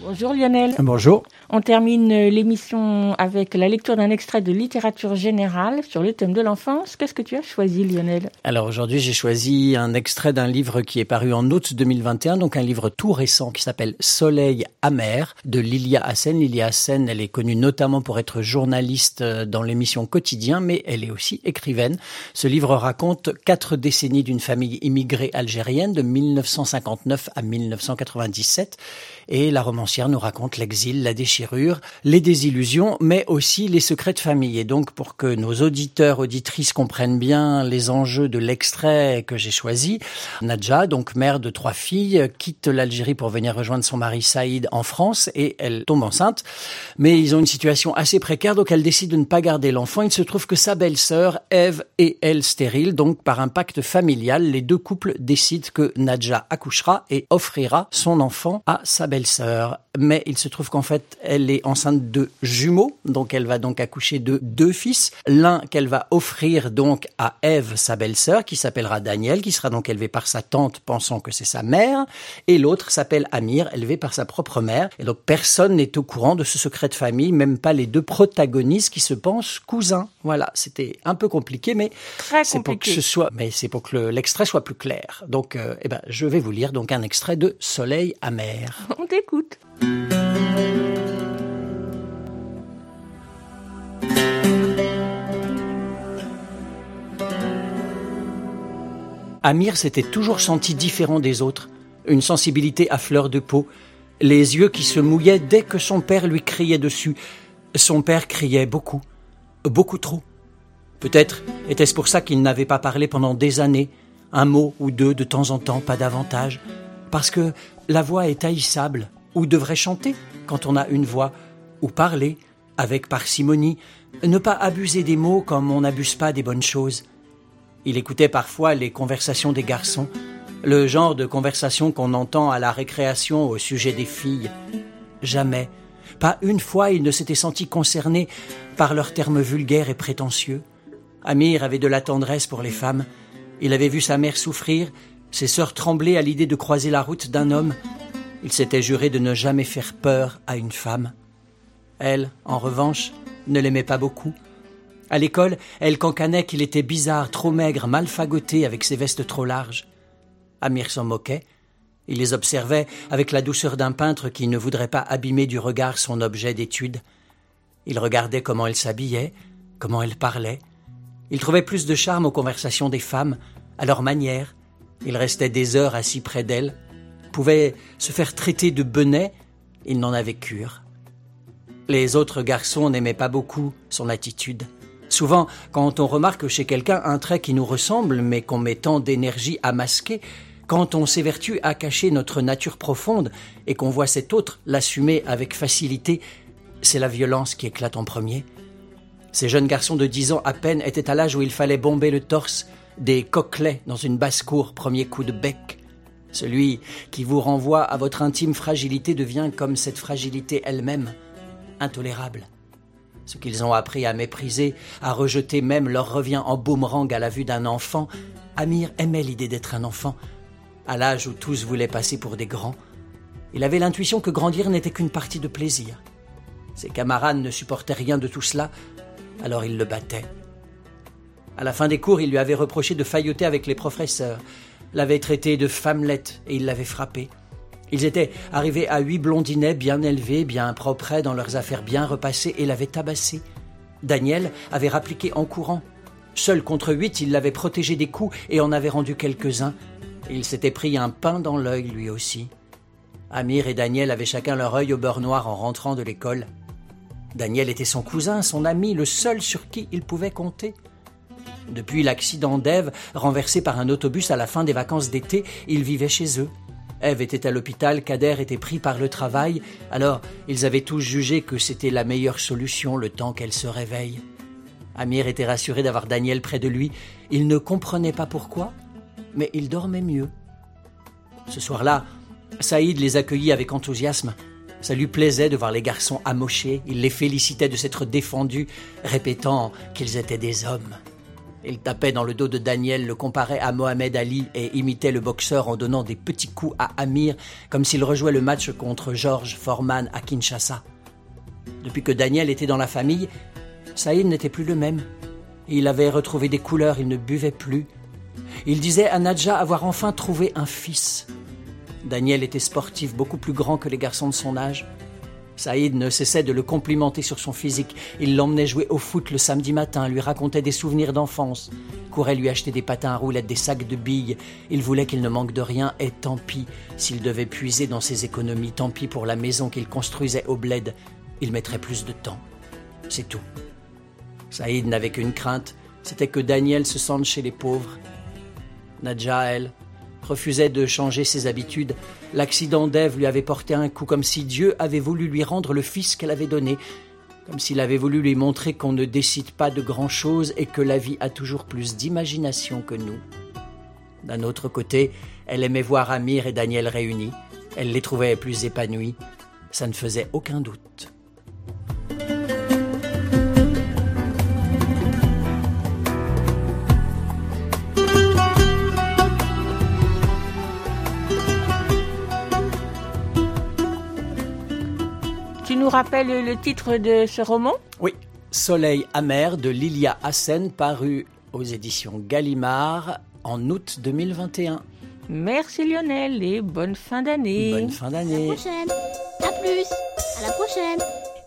Speaker 2: Bonjour Lionel.
Speaker 7: Bonjour.
Speaker 2: On termine euh, l'émission avec la lecture d'un extrait de littérature générale sur le thème de l'enfance. Qu'est-ce que tu as choisi Lionel
Speaker 7: Alors aujourd'hui j'ai choisi un extrait d'un livre qui est paru en août 2021, donc un livre tout récent qui s'appelle Soleil amer de Lilia Hassen. Lilia Hassen, elle est connue notamment pour être journaliste euh, dans l'émission Quotidien, mais elle est aussi écrivaine. Ce livre raconte quatre décennies d'une famille immigrée algérienne de 1959 à 1997 et la romancière nous raconte l'exil, la déchirure, les désillusions, mais aussi les secrets de famille. Et donc, pour que nos auditeurs, auditrices comprennent bien les enjeux de l'extrait que j'ai choisi, Nadja, donc mère de trois filles, quitte l'Algérie pour venir rejoindre son mari Saïd en France et elle tombe enceinte. Mais ils ont une situation assez précaire, donc elle décide de ne pas garder l'enfant. Il se trouve que sa belle-sœur, Eve, est elle stérile, donc par un pacte familial, les deux couples décident que Nadja accouchera et offrira son enfant à sa belle belle-sœur mais il se trouve qu'en fait, elle est enceinte de jumeaux, donc elle va donc accoucher de deux fils. L'un qu'elle va offrir donc à Ève, sa belle-sœur, qui s'appellera Daniel, qui sera donc élevé par sa tante, pensant que c'est sa mère, et l'autre s'appelle Amir, élevé par sa propre mère. Et donc personne n'est au courant de ce secret de famille, même pas les deux protagonistes qui se pensent cousins. Voilà, c'était un peu compliqué, mais c'est pour que ce soit, mais c'est pour que l'extrait soit plus clair. Donc, euh, eh ben, je vais vous lire donc un extrait de Soleil amer.
Speaker 2: On t'écoute.
Speaker 7: Amir s'était toujours senti différent des autres, une sensibilité à fleur de peau, les yeux qui se mouillaient dès que son père lui criait dessus. Son père criait beaucoup, beaucoup trop. Peut-être était-ce pour ça qu'il n'avait pas parlé pendant des années, un mot ou deux de temps en temps, pas davantage, parce que la voix est haïssable, ou devrait chanter quand on a une voix, ou parler avec parcimonie, ne pas abuser des mots comme on n'abuse pas des bonnes choses. Il écoutait parfois les conversations des garçons, le genre de conversation qu'on entend à la récréation au sujet des filles. Jamais, pas une fois il ne s'était senti concerné par leurs termes vulgaires et prétentieux. Amir avait de la tendresse pour les femmes. Il avait vu sa mère souffrir, ses sœurs trembler à l'idée de croiser la route d'un homme. Il s'était juré de ne jamais faire peur à une femme. Elle, en revanche, ne l'aimait pas beaucoup. À l'école, elle cancanait qu'il était bizarre, trop maigre, mal fagoté avec ses vestes trop larges. Amir s'en moquait. Il les observait avec la douceur d'un peintre qui ne voudrait pas abîmer du regard son objet d'étude. Il regardait comment elle s'habillait, comment elle parlait. Il trouvait plus de charme aux conversations des femmes, à leur manière. Il restait des heures assis près d'elle, pouvait se faire traiter de benet, il n'en avait cure. Les autres garçons n'aimaient pas beaucoup son attitude. Souvent, quand on remarque chez quelqu'un un trait qui nous ressemble, mais qu'on met tant d'énergie à masquer, quand on s'évertue à cacher notre nature profonde et qu'on voit cet autre l'assumer avec facilité, c'est la violence qui éclate en premier. Ces jeunes garçons de dix ans à peine étaient à l'âge où il fallait bomber le torse, des coquelets dans une basse-cour, premier coup de bec. Celui qui vous renvoie à votre intime fragilité devient comme cette fragilité elle-même, intolérable. Ce qu'ils ont appris à mépriser, à rejeter même, leur revient en boomerang à la vue d'un enfant. Amir aimait l'idée d'être un enfant, à l'âge où tous voulaient passer pour des grands. Il avait l'intuition que grandir n'était qu'une partie de plaisir. Ses camarades ne supportaient rien de tout cela, alors il le battait. À la fin des cours, il lui avait reproché de failloter avec les professeurs, l'avait traité de femmelette et il l'avait frappé. Ils étaient arrivés à huit blondinets bien élevés, bien propres dans leurs affaires bien repassées et l'avaient tabassé. Daniel avait rappliqué en courant. Seul contre huit, il l'avait protégé des coups et en avait rendu quelques-uns. Il s'était pris un pain dans l'œil lui aussi. Amir et Daniel avaient chacun leur œil au beurre noir en rentrant de l'école. Daniel était son cousin, son ami, le seul sur qui il pouvait compter. Depuis l'accident d'Ève, renversé par un autobus à la fin des vacances d'été, ils vivaient chez eux. Ève était à l'hôpital, Kader était pris par le travail, alors ils avaient tous jugé que c'était la meilleure solution le temps qu'elle se réveille. Amir était rassuré d'avoir Daniel près de lui. Il ne comprenait pas pourquoi, mais il dormait mieux. Ce soir-là, Saïd les accueillit avec enthousiasme. Ça lui plaisait de voir les garçons amochés, il les félicitait de s'être défendus, répétant qu'ils étaient des hommes. Il tapait dans le dos de Daniel, le comparait à Mohamed Ali et imitait le boxeur en donnant des petits coups à Amir, comme s'il rejouait le match contre George Foreman à Kinshasa. Depuis que Daniel était dans la famille, Saïd n'était plus le même. Il avait retrouvé des couleurs, il ne buvait plus. Il disait à Nadja avoir enfin trouvé un fils. Daniel était sportif, beaucoup plus grand que les garçons de son âge. Saïd ne cessait de le complimenter sur son physique. Il l'emmenait jouer au foot le samedi matin, lui racontait des souvenirs d'enfance, courait lui acheter des patins à roulettes, des sacs de billes. Il voulait qu'il ne manque de rien, et tant pis s'il devait puiser dans ses économies, tant pis pour la maison qu'il construisait au bled. Il mettrait plus de temps. C'est tout. Saïd n'avait qu'une crainte, c'était que Daniel se sente chez les pauvres. Nadja, elle, refusait de changer ses habitudes. L'accident d'Ève lui avait porté un coup, comme si Dieu avait voulu lui rendre le fils qu'elle avait donné, comme s'il avait voulu lui montrer qu'on ne décide pas de grand-chose et que la vie a toujours plus d'imagination que nous. D'un autre côté, elle aimait voir Amir et Daniel réunis. Elle les trouvait plus épanouis. Ça ne faisait aucun doute.
Speaker 2: Nous rappelles le titre de ce roman
Speaker 7: Oui, Soleil amer de Lilia Hassen, paru aux éditions Gallimard en août 2021.
Speaker 2: Merci Lionel et bonne fin d'année.
Speaker 7: Bonne fin
Speaker 13: À la
Speaker 7: d'année.
Speaker 13: prochaine. À plus. À la prochaine.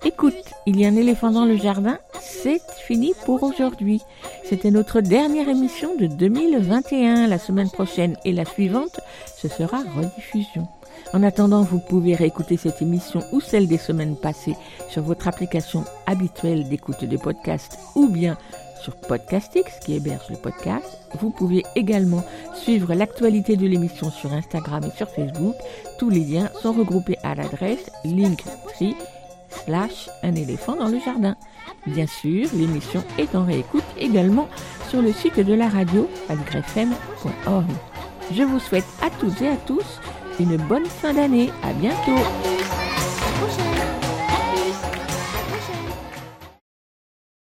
Speaker 2: Écoute, il y a un éléphant dans le jardin, c'est fini pour aujourd'hui. C'était notre dernière émission de 2021. La semaine prochaine et la suivante, ce sera rediffusion. En attendant, vous pouvez réécouter cette émission ou celle des semaines passées sur votre application habituelle d'écoute de podcast ou bien sur Podcastix qui héberge le podcast. Vous pouvez également suivre l'actualité de l'émission sur Instagram et sur Facebook. Tous les liens sont regroupés à l'adresse linktree slash un éléphant dans le jardin. Bien sûr, l'émission est en réécoute également sur le site de la radio aligrefm.org. Je vous souhaite à toutes et à tous une bonne fin d'année. À bientôt.